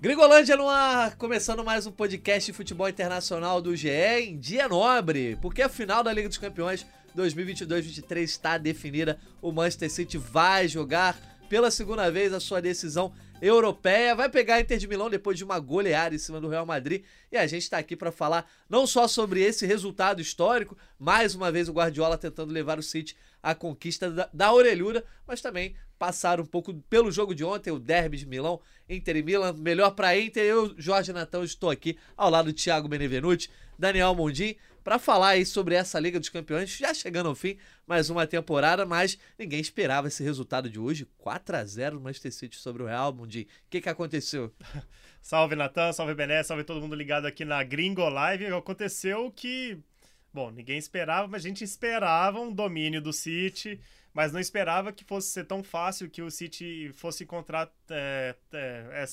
Gringolândia no ar, começando mais um podcast de futebol internacional do GE em dia nobre, porque a final da Liga dos Campeões 2022-23 está definida. O Manchester City vai jogar pela segunda vez a sua decisão europeia, vai pegar a Inter de Milão depois de uma goleada em cima do Real Madrid. E a gente está aqui para falar não só sobre esse resultado histórico, mais uma vez o Guardiola tentando levar o City à conquista da, da mas também passar um pouco pelo jogo de ontem, o derby de Milão, Inter e Milan, melhor para Inter. Eu, Jorge Natão, estou aqui ao lado de Thiago Benevenuti, Daniel Mondim para falar aí sobre essa Liga dos Campeões, já chegando ao fim, mais uma temporada, mas ninguém esperava esse resultado de hoje, 4 a 0 no Manchester City sobre o Real Mundi. O que que aconteceu? salve Natan, salve Bené, salve todo mundo ligado aqui na Gringo Live. Aconteceu que, bom, ninguém esperava, mas a gente esperava um domínio do City, mas não esperava que fosse ser tão fácil que o City fosse encontrar é, é,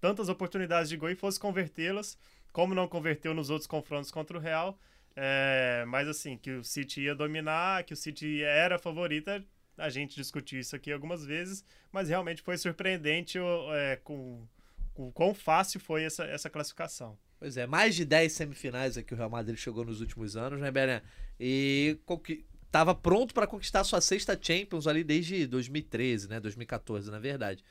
tantas oportunidades de gol e fosse convertê-las, como não converteu nos outros confrontos contra o Real. É, mas assim, que o City ia dominar, que o City era favorita, a gente discutiu isso aqui algumas vezes, mas realmente foi surpreendente é, com, com quão fácil foi essa, essa classificação. Pois é, mais de 10 semifinais aqui o Real Madrid chegou nos últimos anos, né, Bené? E estava pronto para conquistar sua sexta Champions ali desde 2013, né? 2014, na verdade.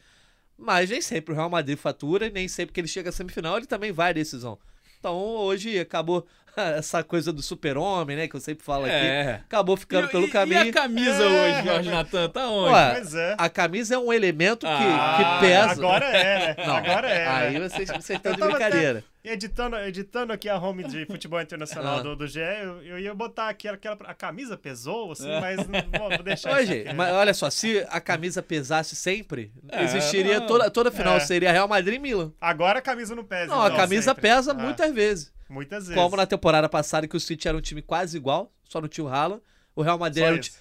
Mas nem sempre o Real Madrid fatura e nem sempre que ele chega à semifinal ele também vai à decisão. Então hoje acabou essa coisa do super-homem, né? Que eu sempre falo é. aqui. Acabou ficando e, pelo e, caminho. E a camisa é. hoje, Jorge Natan, tá onde? Ué, pois é. A camisa é um elemento que, ah, que pesa. Agora é, né? Não, agora é. Aí vocês, vocês estão de brincadeira. Até editando, editando aqui a home de futebol internacional ah. do, do GE, eu, eu, ia botar aqui aquela. A camisa pesou, assim, é. mas vou, vou deixar Hoje, aqui, mas olha só, se a camisa pesasse sempre, é, existiria toda, toda final, é. seria Real Madrid e Milan. Agora a camisa não pesa. Não, então, a camisa sempre. pesa ah. muitas vezes. Muitas vezes. Como na temporada passada que o City era um time quase igual, só não tinha o Haaland. O Real Madrid só era um time.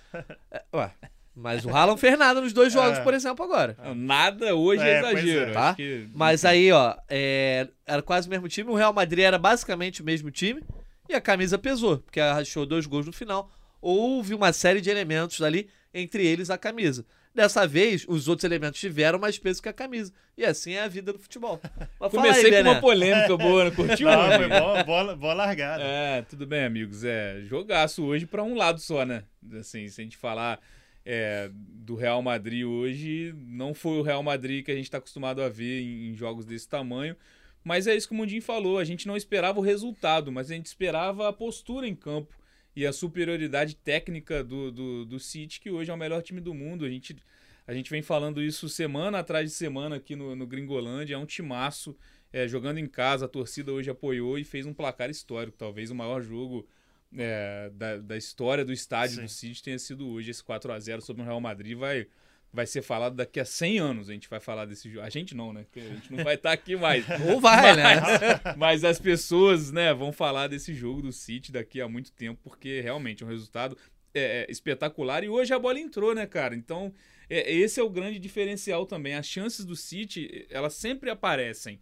É, ué, mas o Haaland fez nada nos dois jogos, é. por exemplo, agora. Nada hoje é, é exagero. Tá? Que... Mas aí, ó, é, era quase o mesmo time. O Real Madrid era basicamente o mesmo time. E a camisa pesou, porque achou dois gols no final. Houve uma série de elementos ali, entre eles a camisa. Dessa vez, os outros elementos tiveram mais peso que a camisa. E assim é a vida do futebol. Mas Comecei aí, com uma polêmica boa, não curtiu? Não, foi boa, boa, boa largada. É, tudo bem, amigos. É, jogaço hoje para um lado só, né? Assim, se a gente falar é, do Real Madrid hoje, não foi o Real Madrid que a gente está acostumado a ver em, em, jogos desse tamanho. Mas é isso que o Mundinho falou. A gente não esperava o resultado, mas a gente esperava a postura em campo e a superioridade técnica do, do, do City, que hoje é o melhor time do mundo. A gente, a gente vem falando isso semana atrás de semana aqui no, no Gringolândia. É um timaço. É, jogando em casa, a torcida hoje apoiou e fez um placar histórico, talvez o maior jogo é, da, da história do estádio Sim. do City tenha sido hoje. Esse 4 a 0 sobre o Real Madrid vai, vai ser falado daqui a 100 anos. A gente vai falar desse jogo. A gente não, né? Porque a gente não vai estar tá aqui mais. Ou vai, mas, né? Mas as pessoas, né, vão falar desse jogo do City daqui a muito tempo, porque realmente é um resultado é, é, espetacular. E hoje a bola entrou, né, cara? Então, é, esse é o grande diferencial também. As chances do City, elas sempre aparecem.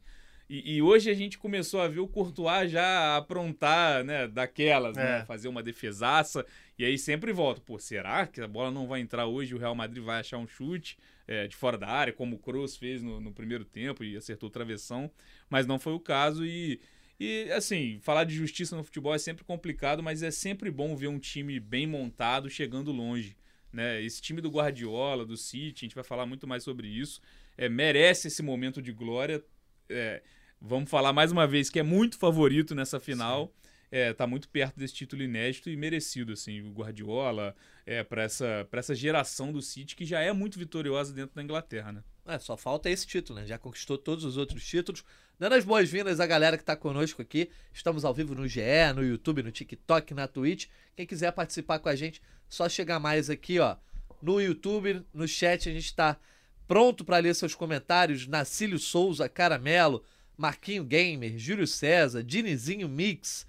E, e, hoje a gente começou a ver o Courtois já aprontar, né, daquelas, né, é. né, fazer uma defesaça, e aí sempre volta, pô, será que a bola não vai entrar hoje, o Real Madrid vai achar um chute é, de fora da área, como o Kroos fez no, no, primeiro tempo e acertou o travessão, mas não foi o caso. E, e, assim, falar de justiça no futebol é sempre complicado, mas é sempre bom ver um time bem montado chegando longe, né, esse time do Guardiola, do City, a gente vai falar muito mais sobre isso, é, merece esse momento de glória, é, vamos falar mais uma vez que é muito favorito nessa final. Sim. É, tá muito perto desse título inédito e merecido, assim, o Guardiola, é, para essa, pra essa geração do City que já é muito vitoriosa dentro da Inglaterra, né? É, só falta esse título, né? Já conquistou todos os outros títulos. Dando as boas-vindas à galera que está conosco aqui. Estamos ao vivo no GE, no YouTube, no TikTok, na Twitch. Quem quiser participar com a gente, só chegar mais aqui, ó. No YouTube, no chat, a gente está pronto para ler seus comentários. Nacílio Souza, Caramelo, Marquinho Gamer, Júlio César, Dinizinho Mix,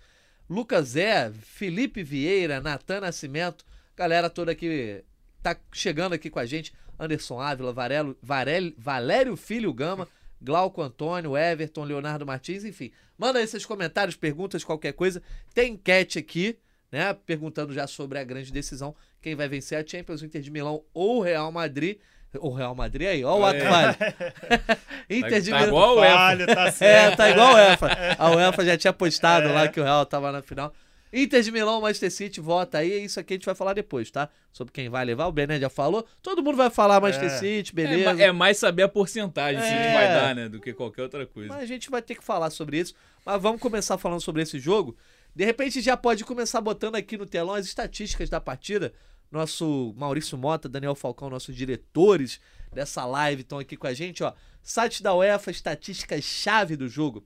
Lucas Zé, Felipe Vieira, Natan Nascimento, galera toda que tá chegando aqui com a gente, Anderson Ávila, Varelo, Varel, Valério Filho Gama, Glauco Antônio, Everton, Leonardo Martins, enfim. Manda aí seus comentários, perguntas, qualquer coisa. Tem enquete aqui, né? Perguntando já sobre a grande decisão, quem vai vencer a Champions, Inter de Milão ou Real Madrid. O Real Madrid aí, ó o ato É. vale. Inter de tá Milão. igual o. Falho, tá É, certo. tá igual o UEFA. A UEFA já tinha postado É. lá que o Real tava na final. Inter de Milão, Manchester City, vota aí. Isso aqui a gente vai falar depois, tá? Sobre quem vai levar. O Bené já falou. Todo mundo vai falar Manchester É. City, É, beleza. ma- é mais saber a porcentagem se a gente É. vai dar, né? Do que qualquer outra coisa. Mas a gente vai ter que falar sobre isso. Mas vamos começar falando sobre esse jogo. De repente já pode começar botando aqui no telão as estatísticas da partida. Nosso Maurício Mota, Daniel Falcão, nossos diretores dessa live estão aqui com a gente, ó. Site da UEFA, estatísticas-chave do jogo.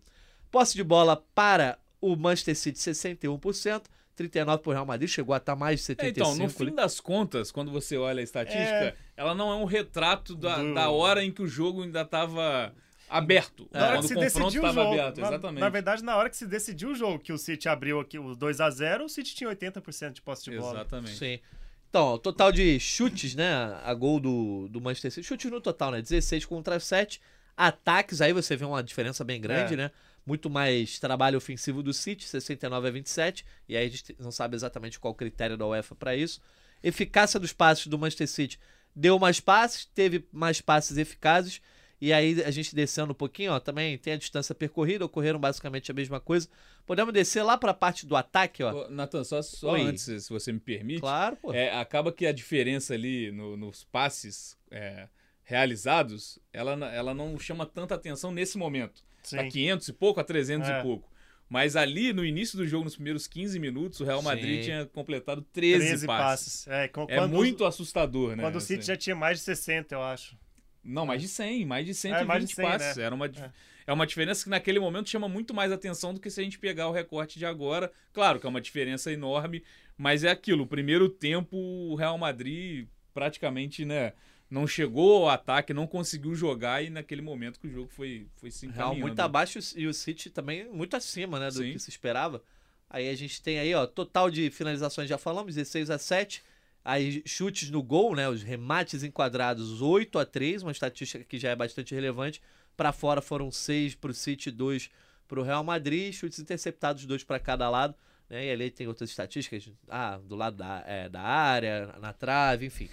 Posse de bola para o Manchester City, 61%. 39% para o Real Madrid, chegou a estar mais de É, 75%. então, no fim né? das contas, quando você olha a estatística, É. ela não é um retrato da, Do- da hora em que o jogo ainda estava aberto. Na hora quando que se decidiu o jogo. aberto, na, exatamente. na verdade, na hora que se decidiu o jogo, que o City abriu aqui os 2 a 0 o City tinha 80% de posse de bola. Exatamente. Sim. Então, total de chutes, né? A gol do, do Manchester City. Chutes no total, né? 16 contra 7. Ataques, aí você vê uma diferença bem grande, É. né? Muito mais trabalho ofensivo do City, 69 a 27. E aí a gente não sabe exatamente qual o critério da UEFA para isso. Eficácia dos passes do Manchester City. Deu mais passes, teve mais passes eficazes. E aí a gente descendo um pouquinho, ó, também tem a distância percorrida, ocorreram basicamente a mesma coisa. Podemos descer lá para a parte do ataque, ó. Ô, Nathan, só, só Oi. antes, se você me permite. Claro, pô. É, acaba que a diferença ali no- nos passes é, realizados, ela, ela não chama tanta atenção nesse momento. Sim. Tá 500 e pouco a 300 É. e pouco. Mas ali, no início do jogo, nos primeiros 15 minutos, o Real Madrid Sim. tinha completado 13, 13 passes. passes. É, co- É quando, muito assustador, né? Quando o City assim. já tinha mais de 60, eu acho. Não, mais de 100, mais de 120 mais de 100, passes. né? Era uma, É. é. uma diferença que naquele momento chama muito mais atenção do que se a gente pegar o recorte de agora. Claro que é uma diferença enorme, mas é aquilo. O primeiro tempo, o Real Madrid praticamente, né? Não chegou ao ataque, não conseguiu jogar e naquele momento que o jogo foi, foi se Real encaminhando. muito abaixo e o City também muito acima, né, do Sim. que se esperava. Aí a gente tem aí, ó, total de finalizações já falamos, 16 a 7. Aí chutes no gol, né, os remates enquadrados 8 a 3, uma estatística que já é bastante relevante. Para fora foram 6 pro City, 2 pro Real Madrid, chutes interceptados dois para cada lado, né? E ali tem outras estatísticas, ah, do lado da, é, da área, na trave, enfim.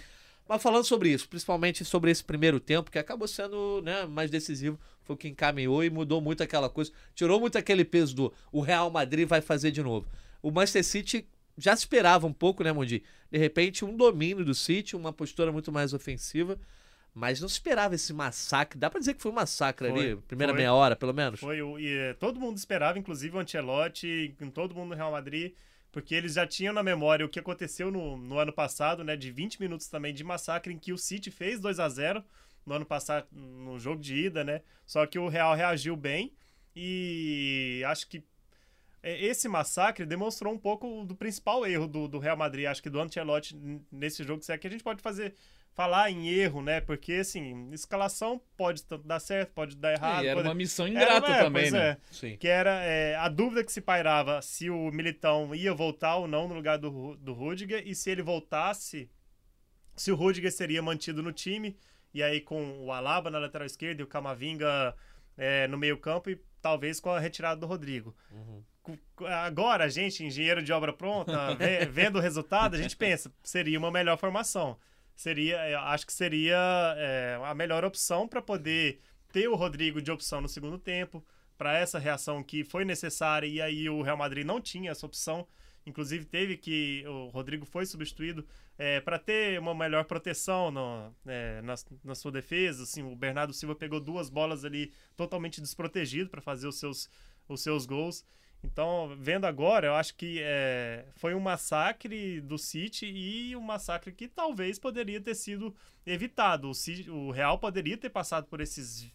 Mas falando sobre isso, principalmente sobre esse primeiro tempo, que acabou sendo né, mais decisivo, foi o que encaminhou e mudou muito aquela coisa. Tirou muito aquele peso do o Real Madrid vai fazer de novo. O Manchester City já se esperava um pouco, né, Mundi? De repente, um domínio do City, uma postura muito mais ofensiva, mas não se esperava esse massacre. Dá pra dizer que foi um massacre Foi, ali, primeira foi. meia hora, pelo menos? Foi o, e eh, todo mundo esperava, inclusive o Ancelotti, todo mundo no Real Madrid, porque eles já tinham na memória o que aconteceu no, no ano passado, né, de 20 minutos também de massacre em que o City fez 2 a 0 no ano passado no jogo de ida, né? Só que o Real reagiu bem e acho que esse massacre demonstrou um pouco do principal erro do, do Real Madrid, acho que do Ancelotti nesse jogo, se é que a gente pode fazer falar em erro, né? Porque assim, escalação pode dar certo, pode dar errado. E era pode- uma missão era, ingrata é, também, pois né? é. Sim. Que era é, a dúvida que se pairava se o Militão ia voltar ou não no lugar do, do Rudiger e se ele voltasse, se o Rudiger seria mantido no time e aí com o Alaba na lateral esquerda e o Camavinga é, no meio campo e talvez com a retirada do Rodrigo. Uhum. Agora, a gente, engenheiro de obra pronta, ve- vendo o resultado, a gente pensa, seria uma melhor formação. Seria, eu acho que seria é, a melhor opção para poder ter o Rodrigo de opção no segundo tempo, para essa reação que foi necessária e aí o Real Madrid não tinha essa opção. Inclusive teve que o Rodrigo foi substituído para ter uma melhor proteção no, é, na, na sua defesa. Assim, o Bernardo Silva pegou duas bolas ali totalmente desprotegido para fazer os seus, os seus gols. Então, vendo agora, eu acho que é, foi um massacre do City e um massacre que talvez poderia ter sido evitado. O, City- o Real poderia ter passado por esses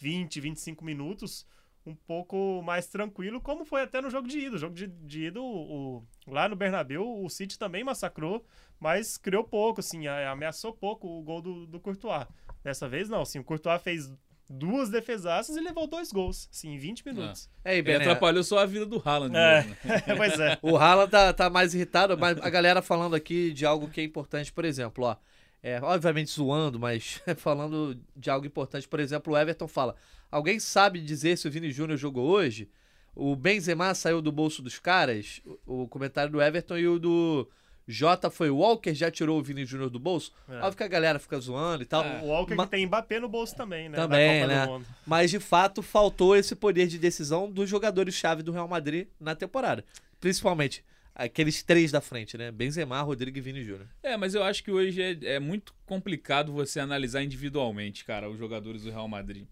20, 25 minutos um pouco mais tranquilo, como foi até no jogo de ida. O jogo de, de ida, o, o- lá no Bernabéu, o City também massacrou, mas criou pouco, assim, ameaçou pouco o gol do, do Courtois. Dessa vez não, assim, o Courtois fez duas defesaças e levou dois gols, assim, em 20 minutos. Aí, Ele Bené, atrapalhou só a vida do Haaland É, mesmo, né? pois é. O Haaland tá, tá mais irritado, mas a galera falando aqui de algo que é importante, por exemplo, ó. É, obviamente zoando, mas falando de algo importante. Por exemplo, o Everton fala: Alguém sabe dizer se o Vini Júnior jogou hoje? o Benzema saiu do bolso dos caras, o, o comentário do Everton e o do Jota foi o Walker, já tirou o Vini Júnior do bolso. É. Óbvio que a galera fica zoando e tal. É. O Walker Ma- que tem Mbappé no bolso também, né? Também, na Copa né? do Mundo. Mas de fato faltou esse poder de decisão dos jogadores-chave do Real Madrid na temporada. Principalmente aqueles três da frente, né? Benzema, Rodrigo e Vini Júnior. É, mas eu acho que hoje é, é muito complicado você analisar individualmente, cara, os jogadores do Real Madrid.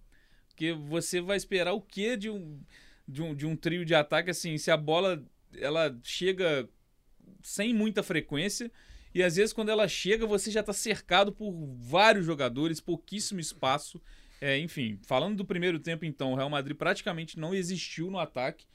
Porque você vai esperar o quê de um, de um, de um trio de ataque, assim, se a bola ela chega sem muita frequência e às vezes quando ela chega você já tá cercado por vários jogadores, pouquíssimo espaço. É, enfim, falando do primeiro tempo então, o Real Madrid praticamente não existiu no ataque.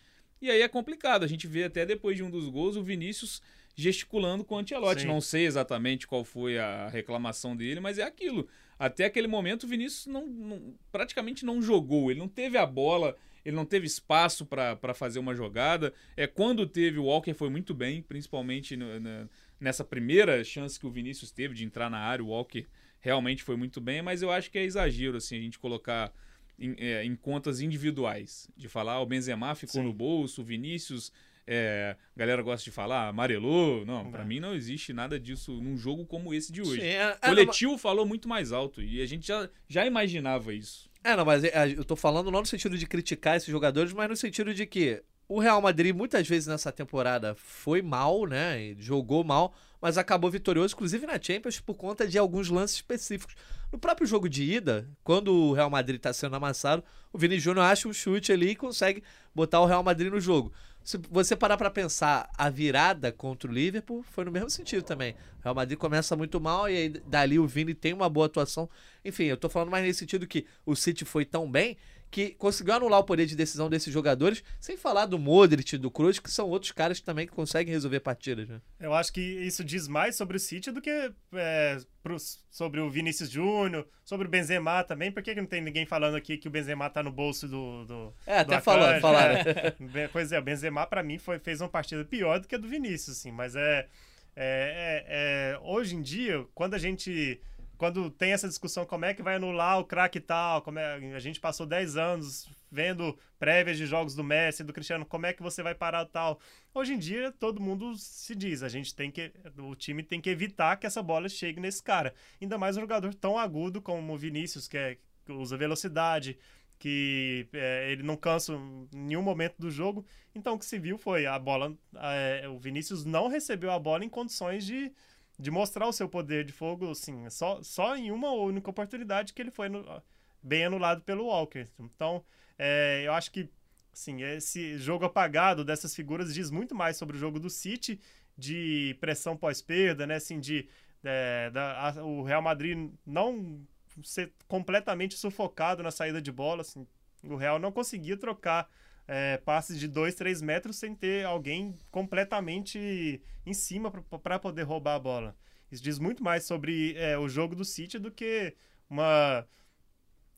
E aí é complicado, a gente vê até depois de um dos gols o Vinícius gesticulando com o Ancelotti. Sim. Não sei exatamente qual foi a reclamação dele, mas é aquilo. Até aquele momento o Vinícius não, não- praticamente não jogou, ele não teve a bola, ele não teve espaço para fazer uma jogada. É quando teve o Walker foi muito bem, principalmente no- na- nessa primeira chance que o Vinícius teve de entrar na área, o Walker realmente foi muito bem, mas eu acho que é exagero assim a gente colocar em, é, em contas individuais, de falar "Ah, o Benzema ficou Sim. no bolso, o Vinícius é, a galera gosta de falar, amarelou. Não, pra É. mim não existe nada disso num jogo como esse de hoje. Sim, é, O coletivo falou muito mais alto e a gente já, já imaginava isso. É, não, mas é, eu tô falando não no sentido de criticar esses jogadores, mas no sentido de que o Real Madrid muitas vezes nessa temporada foi mal, né? Jogou mal, mas acabou vitorioso, inclusive na Champions, por conta de alguns lances específicos. No próprio jogo de ida, quando o Real Madrid tá sendo amassado, o Vini Júnior acha um chute ali e consegue botar o Real Madrid no jogo. Se você parar pra pensar, a virada contra o Liverpool foi no mesmo sentido também. O Real Madrid começa muito mal e aí dali o Vini tem uma boa atuação. Enfim, eu tô falando mais nesse sentido que o City foi tão bem que conseguiu anular o poder de decisão desses jogadores, sem falar do Modric e do Kroos, que são outros caras também que conseguem resolver partidas, né? Eu acho que isso diz mais sobre o City do que é, pros- sobre o Vinícius Júnior, sobre o Benzema também. Por que, que não tem ninguém falando aqui que o Benzema tá no bolso do. do É, do até falando, falaram. É. Pois é, o Benzema pra mim foi, fez uma partida pior do que a do Vinícius, assim, mas é, é, é- é- hoje em dia, quando a gente quando tem essa discussão como é que vai anular o craque e tal, como é, a gente passou 10 anos vendo prévias de jogos do Messi, do Cristiano, como é que você vai parar tal. Hoje em dia todo mundo se diz, a gente tem que o time tem que evitar que essa bola chegue nesse cara. Ainda mais um jogador tão agudo como o Vinícius, que, é, que usa velocidade, que é, ele não cansa em nenhum momento do jogo. Então o que se viu foi a bola. é, o Vinícius não recebeu a bola em condições de, de mostrar o seu poder de fogo, assim, só, só em uma única oportunidade que ele foi no- bem anulado pelo Walker. Então, é, eu acho que assim, esse jogo apagado dessas figuras diz muito mais sobre o jogo do City, de pressão pós-perda, né? Assim, de é, da- a- o Real Madrid não ser completamente sufocado na saída de bola. Assim, o Real não conseguia trocar é, passes de 2, 3 metros sem ter alguém completamente em cima para poder roubar a bola. Isso diz muito mais sobre é, o jogo do City do que uma,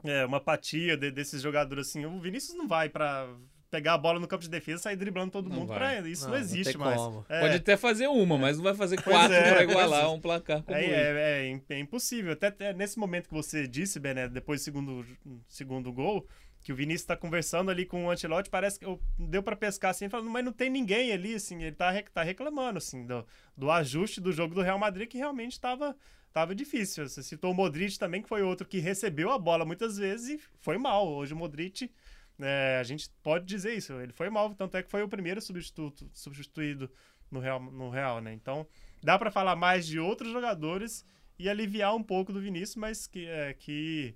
é, uma apatia de- desses jogadores. Assim, o Vinícius não vai para pegar a bola no campo de defesa e sair driblando todo Não mundo. Pra, isso não, Não, não existe tem mais. É. Pode até fazer uma, mas não vai fazer quatro é, pra igualar é. um placar como É, é, é, im- é impossível. Até, até nesse momento que você disse, Bené, depois do segundo, segundo gol, que o Vinícius tá conversando ali com o Ancelotti, parece que eu- deu pra pescar assim, falando, mas não tem ninguém ali, assim, ele tá, rec- tá reclamando, assim, do, do ajuste do jogo do Real Madrid, que realmente tava, tava difícil. Você citou o Modric também, que foi outro que recebeu a bola muitas vezes e foi mal. Hoje o Modric, é, a gente pode dizer isso, ele foi mal, tanto é que foi o primeiro substituto, substituído no Real, no Real, né? Então, dá pra falar mais de outros jogadores e aliviar um pouco do Vinícius, mas que, é, que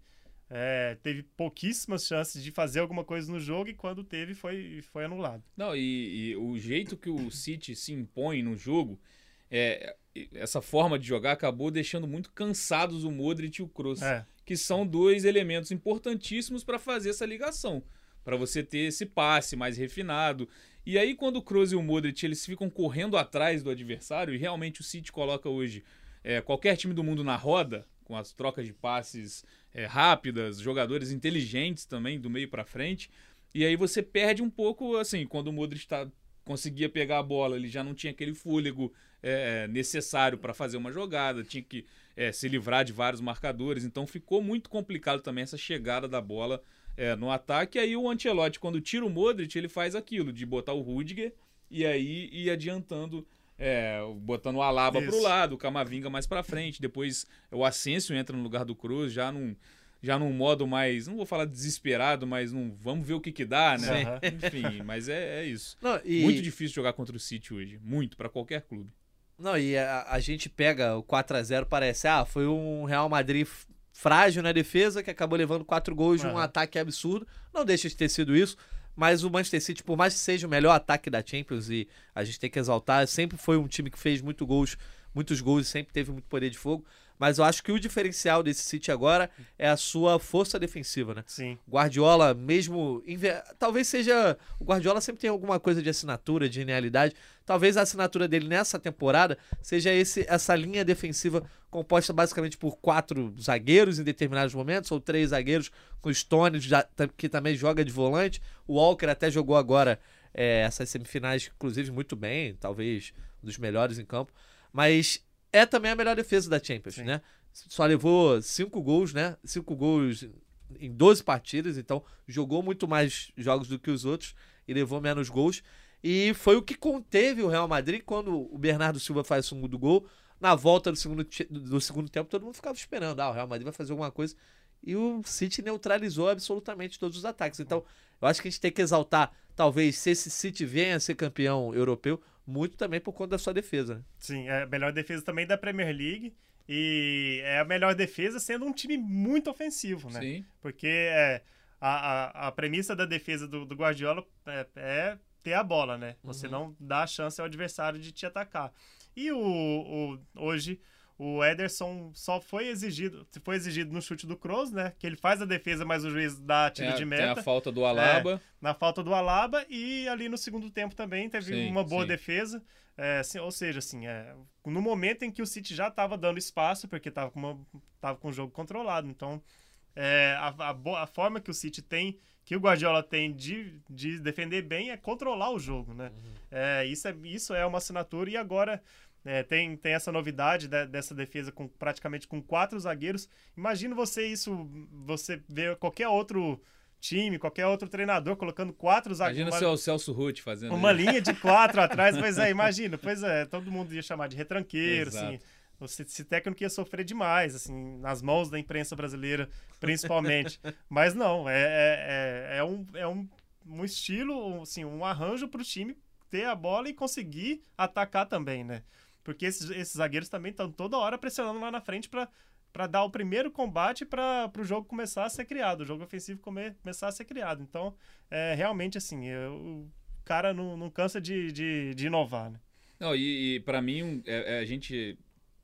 é, teve pouquíssimas chances de fazer alguma coisa no jogo e quando teve foi, foi anulado. Não, e, e o jeito que o City se impõe no jogo, é, essa forma de jogar acabou deixando muito cansados o Modric e o Kroos, É, que são dois elementos importantíssimos para fazer essa ligação, para você ter esse passe mais refinado. E aí quando o Kroos e o Modric eles ficam correndo atrás do adversário, e realmente o City coloca hoje é, qualquer time do mundo na roda, com as trocas de passes é, rápidas, jogadores inteligentes também do meio para frente. E aí você perde um pouco, assim, quando o Modric tá, conseguia pegar a bola, ele já não tinha aquele fôlego é, necessário para fazer uma jogada, tinha que é, se livrar de vários marcadores, então ficou muito complicado também essa chegada da bola é, no ataque. E aí o Ancelotti, quando tira o Modric, ele faz aquilo, de botar o Rudiger e aí ir adiantando é, botando o Alaba Isso. pro lado, o Camavinga mais pra frente. Depois o Asensio entra no lugar do Cruz, já num, já num modo mais, não vou falar desesperado, mas num, vamos ver o que que dá, né? Sim. Enfim, mas é, é isso. Não, e... Muito difícil jogar contra o City hoje, muito, para qualquer clube. Não, e a, a gente pega o 4 a 0 parece, ah, foi um Real Madrid frágil na defesa que acabou levando quatro gols de um ataque absurdo. Não deixa de ter sido isso. Mas o Manchester City, por mais que seja o melhor ataque da Champions, e a gente tem que exaltar, sempre foi um time que fez muito gols, muitos gols e sempre teve muito poder de fogo. Mas eu acho que o diferencial desse City agora é a sua força defensiva, né? Sim. Guardiola, mesmo. Talvez seja. O Guardiola sempre tem alguma coisa de assinatura, de genialidade. Talvez a assinatura dele nessa temporada seja esse, essa linha defensiva composta basicamente por quatro zagueiros em determinados momentos, ou três zagueiros, com o Stones, que também joga de volante. O Walker até jogou agora é, essas semifinais, inclusive, muito bem, talvez um dos melhores em campo. Mas é também a melhor defesa da Champions, Sim. né? Só levou cinco gols, né? Cinco gols em 12 partidas, então jogou muito mais jogos do que os outros e levou menos gols. E foi o que conteve o Real Madrid quando o Bernardo Silva faz o segundo gol. Na volta do segundo, do segundo tempo, todo mundo ficava esperando. Ah, o Real Madrid vai fazer alguma coisa. E o City neutralizou absolutamente todos os ataques. Então, eu acho que a gente tem que exaltar, talvez, se esse City venha a ser campeão europeu, muito também por conta da sua defesa. Né? Sim, é a melhor defesa também da Premier League. E é a melhor defesa sendo um time muito ofensivo, né? Sim. Porque é, a, a, a premissa da defesa do, do Guardiola é, é, ter a bola, né? Você uhum. não dá a chance ao adversário de te atacar. E o, o hoje o Ederson só foi exigido, foi exigido no chute do Kroos, né? Que ele faz a defesa, mas o juiz dá tiro é, de meta. Tem a falta do Alaba. É, na falta do Alaba e ali no segundo tempo também teve sim, uma boa sim. defesa. É, assim, ou seja, assim, é, no momento em que o City já estava dando espaço, porque estava com, uma, tava com o jogo controlado. Então, é, a, a, a, forma que o City tem, que o Guardiola tem de, de defender bem é controlar o jogo, né? Uhum. É, isso, é, isso é uma assinatura e agora é, tem, tem essa novidade de, dessa defesa com praticamente com quatro zagueiros. Imagina você isso, você ver qualquer outro time, qualquer outro treinador colocando quatro zagueiros. Imagina uma, o Celso Ruth fazendo uma linha de quatro atrás, pois é, imagina, pois é, todo mundo ia chamar de retranqueiro, assim. Exato. assim. Esse técnico ia sofrer demais, assim, nas mãos da imprensa brasileira, principalmente. Mas não, é, é, é, é, um, é um, um estilo, assim, um arranjo para o time ter a bola e conseguir atacar também, né? Porque esses, esses zagueiros também estão toda hora pressionando lá na frente para para dar o primeiro combate para o jogo começar a ser criado, o jogo ofensivo come, começar a ser criado. Então, é, realmente, assim, eu, o cara não, não cansa de, de, de inovar, né? Não, e, e para mim, é, é, a gente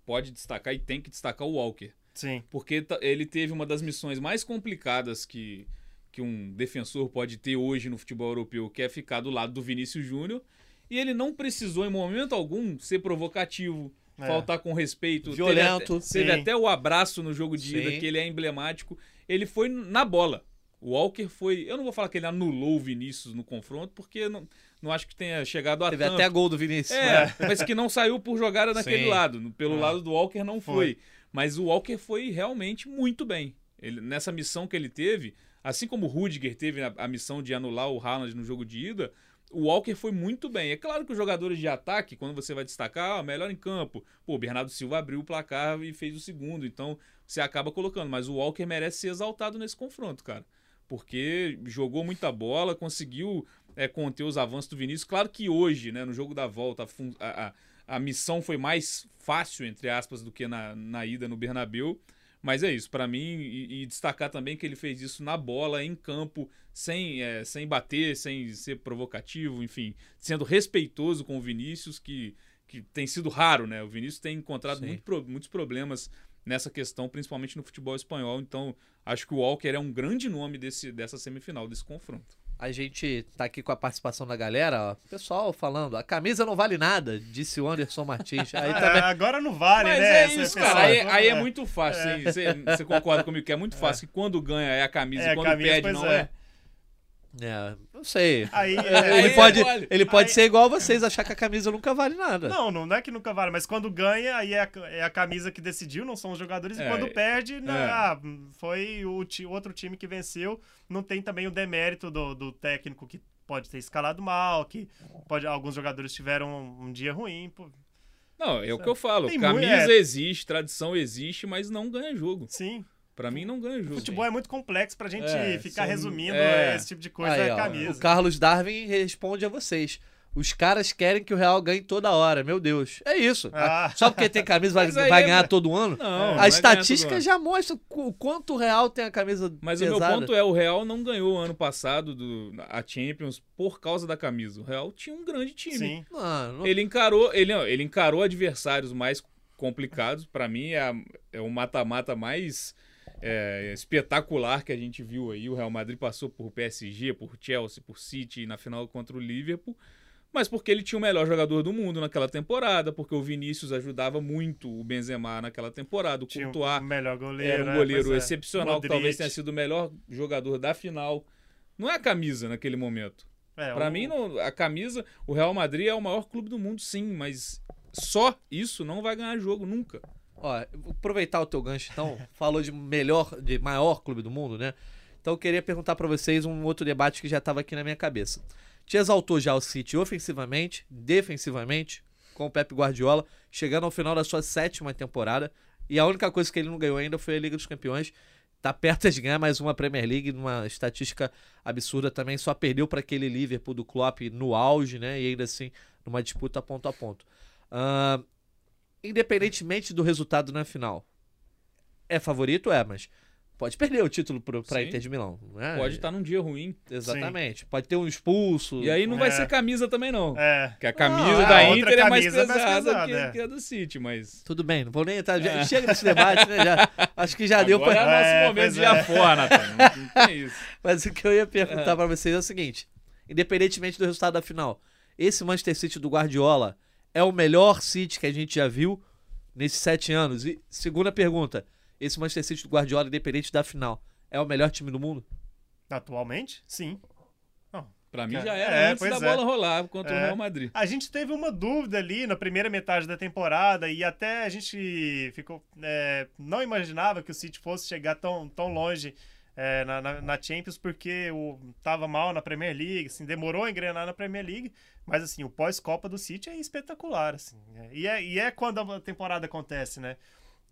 pode destacar e tem que destacar o Walker. Sim. Porque ele teve uma das missões mais complicadas que, que um defensor pode ter hoje no futebol europeu, que é ficar do lado do Vinícius Júnior e ele não precisou, em momento algum, ser provocativo, é. faltar com respeito. Violento. Teve, até, teve até o abraço no jogo de ida, que ele é emblemático. Ele foi na bola. O Walker foi. Eu não vou falar que ele anulou o Vinícius no confronto, porque não, não acho que tenha chegado a. Teve tanto. até gol do Vinícius. É, né? mas que não saiu por jogada naquele Sim. lado. Pelo é. lado do Walker não foi. foi. Mas o Walker foi realmente muito bem. Ele, nessa missão que ele teve, assim como o Rudiger teve a, a missão de anular o Haaland no jogo de ida, o Walker foi muito bem. É claro que os jogadores de ataque, quando você vai destacar, ah, melhor em campo. Pô, o Bernardo Silva abriu o placar e fez o segundo, então você acaba colocando. Mas o Walker merece ser exaltado nesse confronto, cara. Porque jogou muita bola, conseguiu é, conter os avanços do Vinícius. Claro que hoje, né, no jogo da volta, a, a, a missão foi mais fácil, entre aspas, do que na, na ida no Bernabéu. Mas é isso, para mim, e, e, destacar também que ele fez isso na bola, em campo, sem, é, sem bater, sem ser provocativo, enfim, sendo respeitoso com o Vinícius, que, que tem sido raro, né? O Vinícius tem encontrado muito, muitos problemas nessa questão, principalmente no futebol espanhol. Então, acho que o Walker é um grande nome desse, dessa semifinal, desse confronto. A gente tá aqui com a participação da galera, ó. Pessoal falando, a camisa não vale nada, disse o Anderson Martins. Aí também... É, agora não vale, Mas né? É isso, cara. Aí, aí, é muito fácil. É. Você, você, concorda comigo que é muito fácil é. que quando ganha é a camisa é, e quando camisa, perde não é. É. É, não sei. Aí, É, é, ele aí pode, é ele pode Aí- ser igual vocês, achar que a camisa nunca vale nada. Não, não, não é que nunca vale, mas quando ganha, aí é a, é a camisa que decidiu, não são os jogadores. É, e quando é. perde, né, É. ah, foi o ti- outro time que venceu. Não tem também o demérito do, do técnico que pode ter escalado mal, que pode, alguns jogadores tiveram um, um dia ruim. pô. Não, é o que eu falo. Tem Camisa muito- é. existe, tradição existe, mas não ganha jogo. Sim. Pra mim, não ganha jogo. Futebol é muito complexo pra gente É, ficar são- resumindo é. esse tipo de coisa Aí, é ó, camisa. o Carlos Darwin responde a vocês. Os caras querem que o Real ganhe toda hora, meu Deus. É isso. Ah. Só porque tem camisa vai, aí vai é- ganhar todo ano? Não, não a estatística já mostra o quanto o Real tem a camisa Mas pesada. o meu ponto é, o Real não ganhou ano passado do, a Champions por causa da camisa. O Real tinha um grande time. Sim. Mano, Ele encarou, ele, ele encarou adversários mais complicados. Pra mim é, a- é o mata-mata mais é, espetacular que a gente viu aí. O Real Madrid passou por PSG, por Chelsea, por City na final contra o Liverpool. Mas porque ele tinha o melhor jogador do mundo naquela temporada, porque o Vinícius ajudava muito o Benzema naquela temporada, o Tinha Courtois o melhor goleiro. era um é, goleiro é. excepcional, que Modric. talvez tenha sido o melhor jogador da final. Não é a camisa naquele momento. É, Pra o- mim, não- a camisa, o Real Madrid é o maior clube do mundo, sim, mas só isso não vai ganhar jogo nunca. Ó, vou aproveitar o teu gancho, então. Falou de melhor, de maior clube do mundo, né? Então eu queria perguntar pra vocês um outro debate que já tava aqui na minha cabeça. Te exaltou já o City ofensivamente, defensivamente, com o Pep Guardiola, chegando ao final da sua sétima temporada. E a única coisa que ele não ganhou ainda foi a Liga dos Campeões. Tá perto de ganhar mais uma Premier League, numa estatística absurda também. Só perdeu para aquele Liverpool do Klopp no auge, né? E ainda assim, numa disputa ponto a ponto. Ahn, independentemente do resultado na final, é favorito? É, mas pode perder o título pro, pra Sim. Inter de Milão. né? Pode estar num dia ruim. Exatamente. Pode ter um expulso. E aí não vai É. ser camisa também, não. É. Porque a camisa Ah, da a outra Inter é mais camisa é mais pesada, pesada, que, é. que a do City, mas. Tudo bem, não vou nem entrar. já- É. Chega desse debate, né? Já, acho que já deu Agora pra. é nosso É, momento de é. fora, Nathan. Não, tem isso. Mas o que eu ia perguntar pra vocês é o seguinte: independentemente do resultado da final, esse Manchester City do Guardiola é o melhor City que a gente já viu nesses sete anos? E segunda pergunta: esse Manchester City do Guardiola, independente da final, é o melhor time do mundo? Atualmente, sim. Pra mim É, já era é, antes da pois bola é. rolar contra o É. Real Madrid. A gente teve uma dúvida ali na primeira metade da temporada e até a gente ficou. é, não imaginava que o City fosse chegar tão, tão longe é, na, na, na Champions, porque o, tava mal na Premier League, assim, demorou a engrenar na Premier League, mas assim, o pós-Copa do City é espetacular. Assim, é, e, é, e é quando a temporada acontece, né?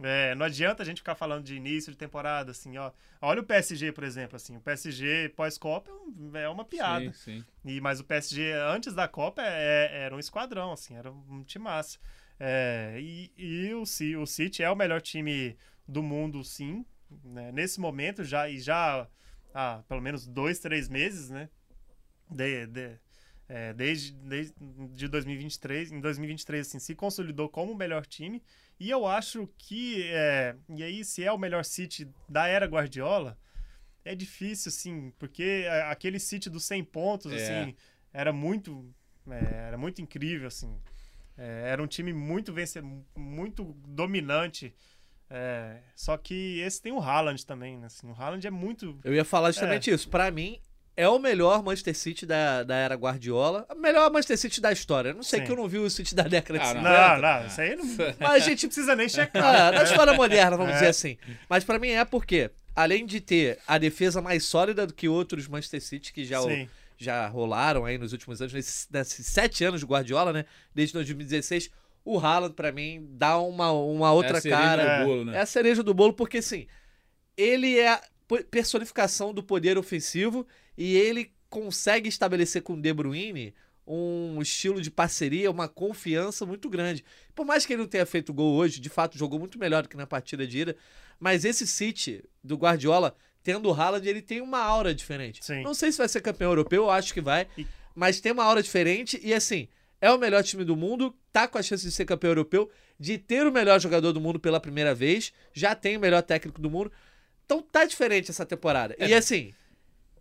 É, não adianta a gente ficar falando de início de temporada, assim, ó. Olha o PSG, por exemplo, assim, o PSG pós-Copa é é uma piada. Sim, sim. E, mas o PSG, antes da Copa, é- era um esquadrão, assim, era um time massa. É, e e o, o City é o melhor time do mundo, sim. Né, Nesse momento, já, e já há pelo menos dois, três meses, né? De, de- é, desde, desde de 2023, em 2023, assim, se consolidou como o melhor time. E eu acho que, é, e aí, se é o melhor City da era Guardiola, é difícil, assim, porque aquele City dos 100 pontos, É. assim, era muito, é, era muito incrível, assim. É, era um time muito vence, muito dominante. É, só que esse tem o Haaland também, né? Assim, o Haaland é muito. Eu ia falar justamente isso. Pra mim, é o melhor Manchester City da, da era Guardiola. O melhor Manchester City da história. Não sei Sim. que eu não vi o City da década de Ah, não. 50. Não, não, isso aí não, Mas a gente não precisa nem checar. Ah, da história moderna, vamos É. dizer assim. Mas pra mim é porque, além de ter a defesa mais sólida do que outros Manchester City que já, Sim. já rolaram aí nos últimos anos, nesses, nesses sete anos de Guardiola, né? Desde 2016, o Haaland, pra mim, dá uma, uma outra é a cereja cara. do bolo, né? É a cereja do bolo, porque assim, ele é a personificação do poder ofensivo e ele consegue estabelecer com o De Bruyne um estilo de parceria, uma confiança muito grande. Por mais que ele não tenha feito gol hoje, de fato jogou muito melhor do que na partida de ida, mas esse City do Guardiola, tendo o Haaland, ele tem uma aura diferente. Sim. Não sei se vai ser campeão europeu, eu acho que vai, mas tem uma aura diferente e assim, é o melhor time do mundo, tá com a chance de ser campeão europeu, de ter o melhor jogador do mundo pela primeira vez, já tem o melhor técnico do mundo. Então tá diferente essa temporada. E assim,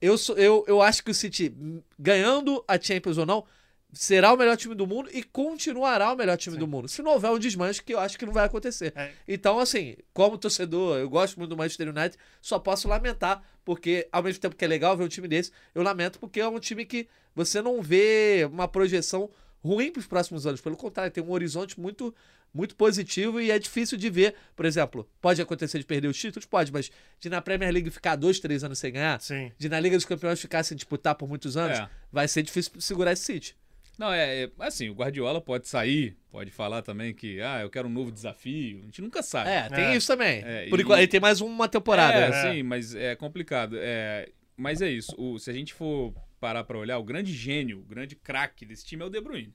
eu, sou, eu, eu acho que o City, ganhando a Champions ou não, será o melhor time do mundo e continuará o melhor time Sim. do mundo. Se não houver um desmanche, que eu acho que não vai acontecer. É. Então, assim, como torcedor, eu gosto muito do Manchester United, só posso lamentar, porque ao mesmo tempo que é legal ver um time desse, eu lamento porque é um time que você não vê uma projeção ruim para os próximos anos. Pelo contrário, tem um horizonte muito muito positivo e é difícil de ver, por exemplo, pode acontecer de perder os títulos? Pode, mas de na Premier League ficar dois, três anos sem ganhar, Sim. de na Liga dos Campeões ficar sem disputar por muitos anos, É. vai ser difícil segurar esse City. Não, é, é, assim, o Guardiola pode sair, pode falar também que, ah, eu quero um novo desafio. A gente nunca sabe. É, tem É. isso também. É, Por e- enquanto, ele tem mais uma temporada. É, sim, mas é complicado. É, mas é isso. O- se a gente for parar pra olhar, o grande gênio, o grande craque desse time é o De Bruyne.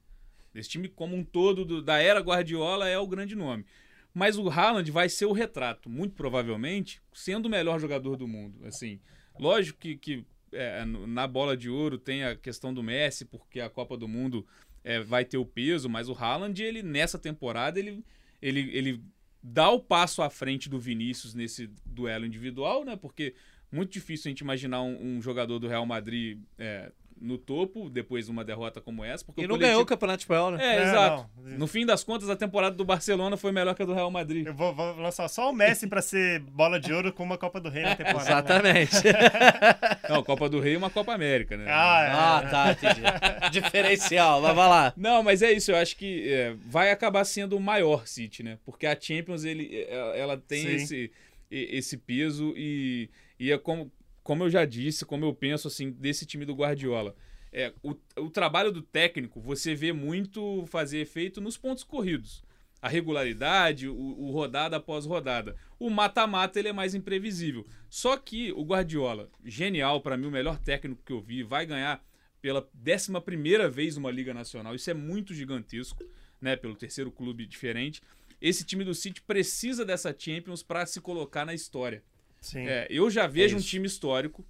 Desse time como um todo, do- da era Guardiola, é o grande nome. Mas o Haaland vai ser o retrato, muito provavelmente, sendo o melhor jogador do mundo. Assim, lógico que, que, é, na bola de ouro tem a questão do Messi, porque a Copa do Mundo é, vai ter o peso, mas o Haaland, ele, nessa temporada, ele, ele, ele dá o passo à frente do Vinícius nesse duelo individual, né? Porque muito difícil a gente imaginar um, um jogador do Real Madrid é, no topo, depois de uma derrota como essa. Porque E o não coletivo- ganhou o Campeonato Espanhol, né? É, É, exato. não. No fim das contas, a temporada do Barcelona foi melhor que a do Real Madrid. Eu vou, vou lançar só o Messi pra ser bola de ouro com uma Copa do Rei na temporada. né? Exatamente. Não, Copa do Rei e uma Copa América, né? Ah, é. ah, tá, entendi. Diferencial, mas vai lá. Não, mas é isso, eu acho que é, vai acabar sendo o maior City, né? Porque a Champions, ele, é, ela tem Sim. esse, esse peso e, e é como, como eu já disse, como eu penso, assim, desse time do Guardiola. É, o, o trabalho do técnico, você vê muito fazer efeito nos pontos corridos. A regularidade, o, o rodada após rodada. O mata-mata, ele é mais imprevisível. Só que o Guardiola, genial, pra mim, o melhor técnico que eu vi, vai ganhar pela 11 primeira vez uma Liga Nacional. Isso é muito gigantesco, né? Pelo terceiro clube diferente. Esse time do City precisa dessa Champions para se colocar na história. É, eu já vejo um isso. time histórico.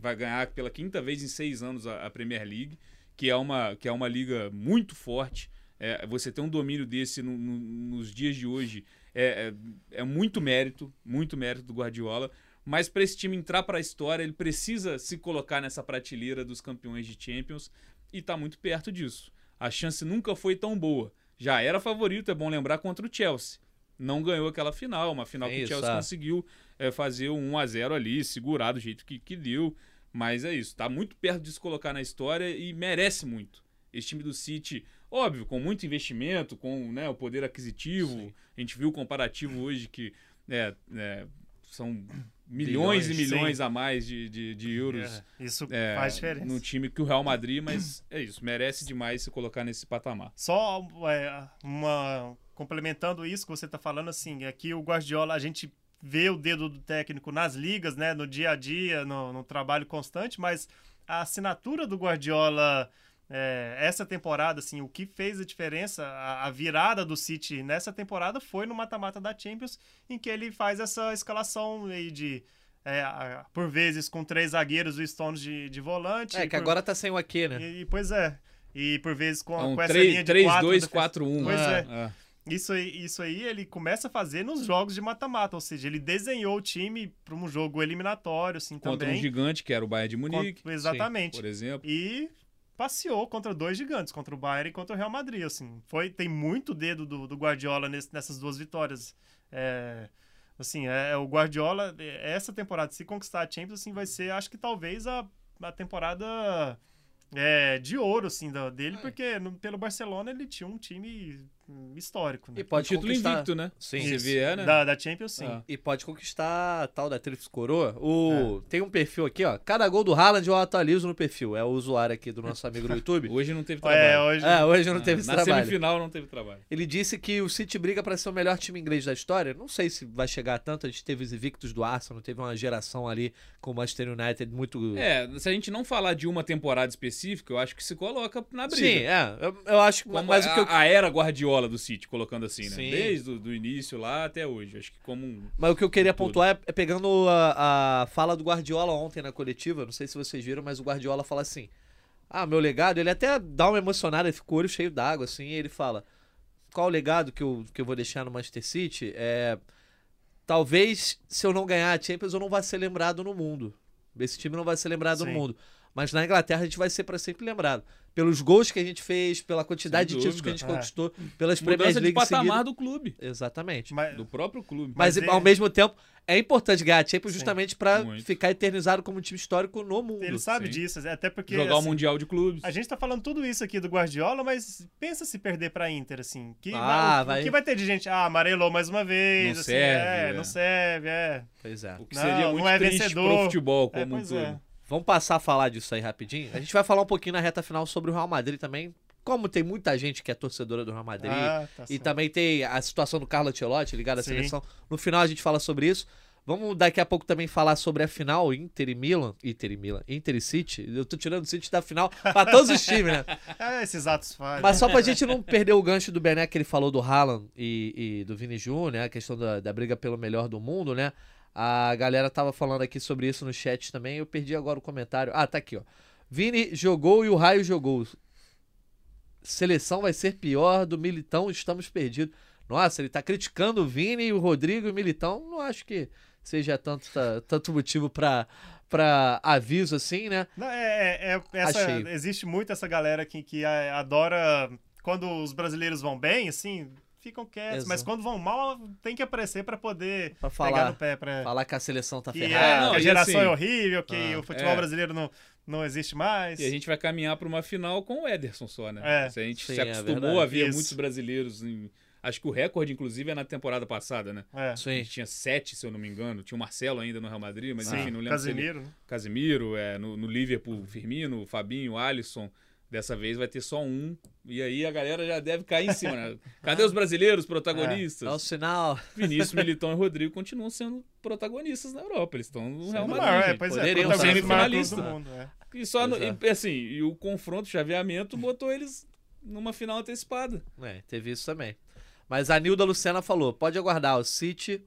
Vai ganhar pela quinta vez em seis anos a, a Premier League, que é uma, que é uma liga muito forte. É, você ter um domínio desse no- no- nos dias de hoje é, é, é muito mérito, muito mérito do Guardiola. Mas para esse time entrar para a história, ele precisa se colocar nessa prateleira dos campeões de Champions e está muito perto disso. A chance nunca foi tão boa. Já era favorito, é bom lembrar, contra o Chelsea. Não ganhou aquela final, uma final É que o isso, Chelsea é. conseguiu é, fazer um 1 a 0 ali, segurar do jeito que, que deu. Mas é isso, tá muito perto de se colocar na história e merece muito. Esse time do City, óbvio, com muito investimento, com né, o poder aquisitivo. Sim. A gente viu o comparativo hoje que é, é, são Bilhões, milhões, e milhões a mais de, de, de euros É, isso é, faz diferença. no time que o Real Madrid, mas é isso, merece demais se colocar nesse patamar. Só é, uma complementando isso que você está falando assim, é que o Guardiola a gente vê o dedo do técnico nas ligas, né, no dia a dia, no, no trabalho constante, mas a assinatura do Guardiola é, essa temporada, assim, o que fez a diferença, a, a virada do City nessa temporada foi no mata-mata da Champions, em que ele faz essa escalação aí de é, por vezes com três zagueiros e Stones de, de volante. É, que por- agora tá sem o aqui, né? e, pois é. E por vezes com, Então, com essa linha 3, de 3 quatro 2, defesa- 4, 1. Pois é. é. Isso aí, isso aí ele começa a fazer nos jogos de mata-mata, ou seja, ele desenhou o time para um jogo eliminatório, assim, Contra um também. gigante, que era o Bayern de Munique, Contra- exatamente. por exemplo. E passeou contra dois gigantes, contra o Bayern e contra o Real Madrid, assim. Foi, tem muito dedo do, do Guardiola nesse- nessas duas vitórias. É, assim, é, é o Guardiola, é, essa temporada, se conquistar a Champions, assim, vai ser, acho que talvez a, a temporada é, de ouro, assim, da- dele, porque no- pelo Barcelona ele tinha um time histórico, né? E pode título conquistar... invicto, né? Sim. Vê, é, né? Da, da Champions, sim. Ah. E pode conquistar a tal da Tríplice Coroa. O... É. Tem um perfil aqui, ó. Cada gol do Haaland eu atualizo no perfil. É o usuário aqui do nosso amigo do YouTube. Hoje não teve É, trabalho. hoje... É, hoje não Ah, teve Na trabalho. semifinal não teve trabalho. Ele disse que o City briga para ser o melhor time inglês da história. Não sei se vai chegar a tanto. A gente teve os invictos do Arsenal, teve uma geração ali com o Manchester United muito. É, se a gente não falar de uma temporada específica, eu acho que se coloca na briga. Sim, é. Eu, eu acho que. Como Mas a, o que eu, a era Guardiola do City, colocando assim, né? Sim. Desde o do início lá até hoje. Acho que como um. mas o que eu queria Tudo. pontuar é, é pegando a, a fala do Guardiola ontem na coletiva. Não sei se vocês viram, mas o Guardiola fala assim: Ah, meu legado. Ele até dá uma emocionada, ele fica o olho cheio d'água, assim. E ele fala: Qual o legado que eu, que eu vou deixar no Manchester City? É. Talvez, se eu não ganhar a Champions, eu não vá ser lembrado no mundo. Esse time não vai ser lembrado no Sim. mundo. Mas na Inglaterra a gente vai ser para sempre lembrado. Pelos gols que a gente fez, pela quantidade Sem de títulos que a gente É. conquistou, pelas Premier Mudança de League patamar do clube. Exatamente. Mas, Do próprio clube. Mas, Mas é- ao mesmo tempo, é importante ganhar Champions Sim. justamente para ficar eternizado como um time histórico no mundo. ele sabe sim. disso, até porque. Jogar o assim, Mundial de Clubes. A gente tá falando tudo isso aqui do Guardiola, mas pensa se perder pra Inter, assim. Que Ah, vai, o- vai- O que vai ter de gente? Ah, amarelou mais uma vez. Não assim, serve, é, é. não serve, é. Pois é. O que Não, seria não muito é triste vencedor. pro futebol É, como um pois todo. é. Vamos passar a falar disso aí rapidinho. A gente vai falar um pouquinho na reta final sobre o Real Madrid também. Como tem muita gente que é torcedora do Real Madrid. Ah, tá e também tem a situação do Carlo Ancelotti ligado à Sim. seleção. No final a gente fala sobre isso. Vamos daqui a pouco também falar sobre a final Inter e Milan. Inter e Milan. Inter e City. Eu tô tirando o City da final pra todos os times, né? É, esses atos falhos. Mas só pra gente não perder o gancho do Bené que ele falou do Haaland e, e do Vini Júnior, né? A questão da, da briga pelo melhor do mundo, né? A galera tava falando aqui sobre isso no chat também. Eu perdi agora o comentário. Ah, tá aqui, ó. Vini jogou e o Raio jogou. Seleção vai ser pior do Militão, estamos perdidos. Nossa, ele tá criticando o Vini, o Rodrigo e o Militão. Não acho que seja tanto, tanto motivo pra, pra aviso assim, né? Não, é, é- é- essa- Achei. existe muito essa galera que, que a- adora. Quando os brasileiros vão bem, assim, ficam quietos. Exato. Mas quando vão mal, tem que aparecer pra poder Pra pegar falar, no pé. Pra... falar que a seleção tá que, ferrada. é, não, que a geração assim- é horrível, que Ah, o futebol é. brasileiro não, não existe mais. E a gente vai caminhar para uma final com o Ederson só, né? É. Se a gente Sim, se é acostumou a ver Isso. muitos brasileiros. Em... Acho que o recorde, inclusive, é na temporada passada, né? É. A gente tinha sete, se eu não me engano. Tinha o Marcelo ainda no Real Madrid, mas Sim, enfim, não lembro. se ele- né? Casimiro, é, no, no Liverpool, Firmino, Fabinho, Alisson. Dessa vez vai ter só um. E aí a galera já deve cair em cima, né? Cadê os brasileiros protagonistas? É o sinal. Vinícius, Militão e Rodrigo continuam sendo protagonistas na Europa. Eles estão no Real Madrid. maior, é, pois é, Poderiam protagonista ser do maior clube finalista. do mundo. É. E só no- Pois e, assim, e o confronto, o chaveamento, botou eles numa final antecipada. É, teve isso também. Mas a Nilda Lucena falou: pode aguardar, o City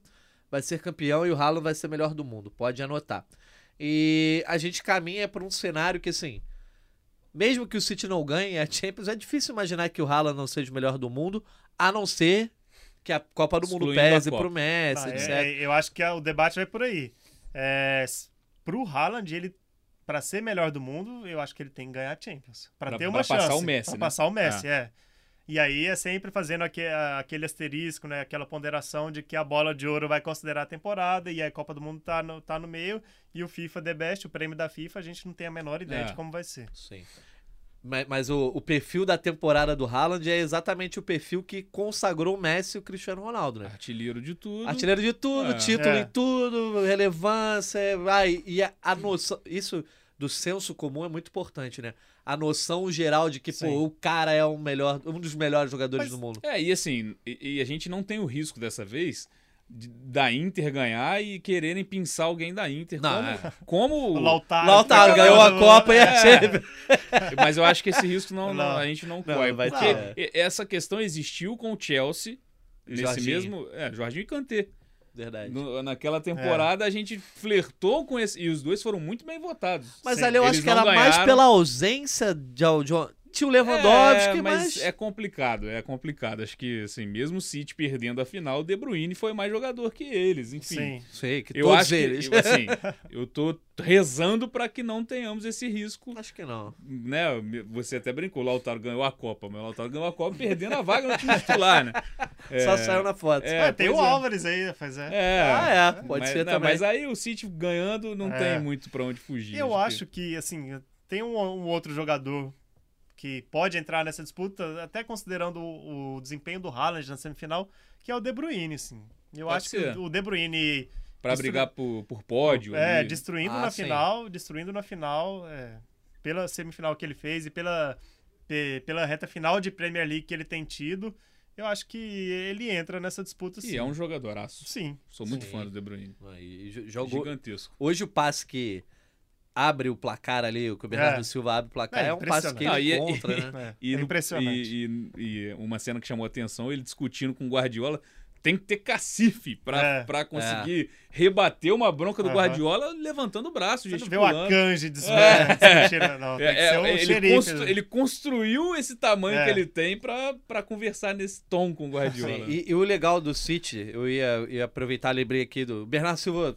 vai ser campeão e o Haaland vai ser melhor do mundo. Pode anotar. E a gente caminha para um cenário que, assim, mesmo que o City não ganhe a Champions, é difícil imaginar que o Haaland não seja o melhor do mundo, a não ser que a Copa do Mundo Excluindo a pese pro Messi, Tá, etc. é, é, eu acho que a- o debate vai por aí. É, pro Haaland, ele para ser melhor do mundo, eu acho que ele tem que ganhar a Champions. Para Pra- ter uma pra chance. passar o Messi, Pra né? passar o Messi, é. E aí é sempre fazendo aque- aquele asterisco, né? Aquela ponderação de que a bola de ouro vai considerar a temporada e a Copa do Mundo tá no, tá no meio. E o FIFA The Best, o prêmio da FIFA, a gente não tem a menor ideia É. de como vai ser. Sim. Mas, mas o, o perfil da temporada do Haaland é exatamente o perfil que consagrou o Messi e o Cristiano Ronaldo, né? Artilheiro de tudo. Artilheiro de tudo, É. título É. em tudo, relevância, vai. E a, a noção. Isso do senso comum é muito importante, né? A noção geral de que, Sim. pô, o cara é o melhor, um dos melhores jogadores Mas- do mundo. É, e assim, e, e a gente não tem o risco dessa vez de- da Inter ganhar e quererem pinçar alguém da Inter. Não, como, é. como O Lautaro, Lautaro ganhou a Copa e a É. Champions. Mas eu acho que esse risco não, não- Não. a gente não Não, corre. vai porque ter. essa questão existiu com o Chelsea. Nesse Jorginho. mesmo. É, Jorginho e Kanté. Verdade. No- naquela temporada a gente flertou com esse. E os dois foram muito bem votados. Mas Sim, ali eu eles acho que era mais ganharam. pela ausência de, de, tinha o Lewandowski, é, mas. é complicado, é complicado. Acho que, assim, mesmo o City perdendo a final, o De Bruyne foi mais jogador que eles, enfim. Sim. Sei, que Eu todos acho eles. que, eu, assim, eu tô rezando pra que não tenhamos esse risco, Acho que não. né? Você até brincou, o Lautaro ganhou a Copa, mas o Lautaro ganhou a Copa perdendo a vaga no time titular, né? Só É, saiu na foto. é, É, tem o é. Álvares aí, faz é. É, Ah, é, pode mas, ser não, também. Mas aí o City ganhando não É. tem muito pra onde fugir. Eu acho que, assim, tem um, um outro jogador que pode entrar nessa disputa, até considerando o, o desempenho do Haaland na semifinal, que é o De Bruyne, assim. Eu Pode acho ser. que o De Bruyne Pra destru- brigar por, por pódio. é, ali. destruindo Ah, na sim. final, destruindo na final, é, pela semifinal que ele fez e pela, pe- pela reta final de Premier League que ele tem tido, eu acho que ele entra nessa disputa sim. E é um jogadoraço. Sim. Sou muito Sim. fã do De Bruyne. Jo- jogou, Gigantesco. Hoje o passe que abre o placar ali, o que o Bernardo É. Silva abre o placar, É é, um passe que ele Não, e- encontra, e- né? É, E, é impressionante. E, e- e uma cena que chamou a atenção, ele discutindo com o Guardiola. Tem que ter cacife pra, É. pra conseguir rebater uma bronca do Aham. Guardiola levantando o braço, Você não vê o gesticulando. Akanji de É. Não, É, tem que é, ser um ele, xerife. constru- ele construiu esse tamanho É. que ele tem pra, pra conversar nesse tom com o Guardiola. E, e o legal do City, eu ia, ia aproveitar, lembrei aqui do Bernardo Silva.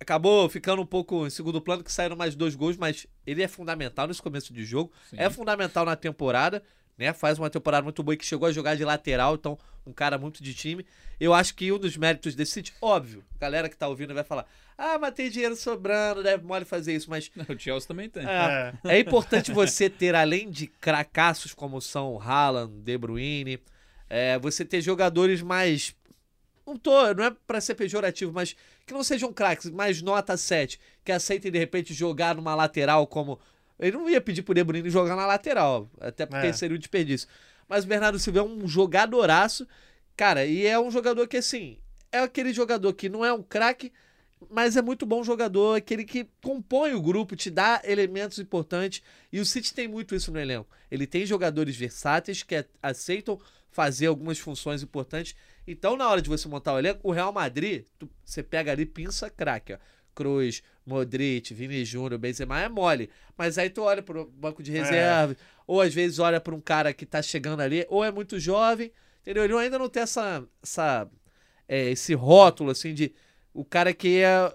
Acabou ficando um pouco em segundo plano, que saíram mais dois gols, mas ele é fundamental nesse começo de jogo. Sim. É fundamental na temporada, né? Faz uma temporada muito boa e que chegou a jogar de lateral, então um cara muito de time. Eu acho que um dos méritos desse City, óbvio, a galera que tá ouvindo vai falar: ah, mas tem dinheiro sobrando, deve mole fazer isso, mas O Chelsea também tem. é, É. é importante você ter, além de cracassos como são Haaland, De Bruyne, é, você ter jogadores mais. Não, tô, não é pra ser pejorativo, mas que não sejam craques, mais nota 7, que aceitem de repente jogar numa lateral como. Ele não ia pedir pro De Bruyne jogar na lateral, até porque É. seria um desperdício. Mas o Bernardo Silva é um jogadoraço, cara, e é um jogador que assim. É aquele jogador que não é um craque, mas é muito bom jogador, aquele que compõe o grupo, te dá elementos importantes. E o City tem muito isso no elenco. Ele tem jogadores versáteis que aceitam fazer algumas funções importantes. Então, na hora de você montar o elenco, o Real Madrid, tu- você pega ali, pinça craque, ó. Cruz, Modric, Vini Júnior, Benzema é mole. Mas aí tu olha pro banco de reserva, ou às vezes olha para um cara que tá chegando ali, ou é muito jovem, entendeu? Ele ainda não tem essa, essa é, esse rótulo, assim, de o cara que é.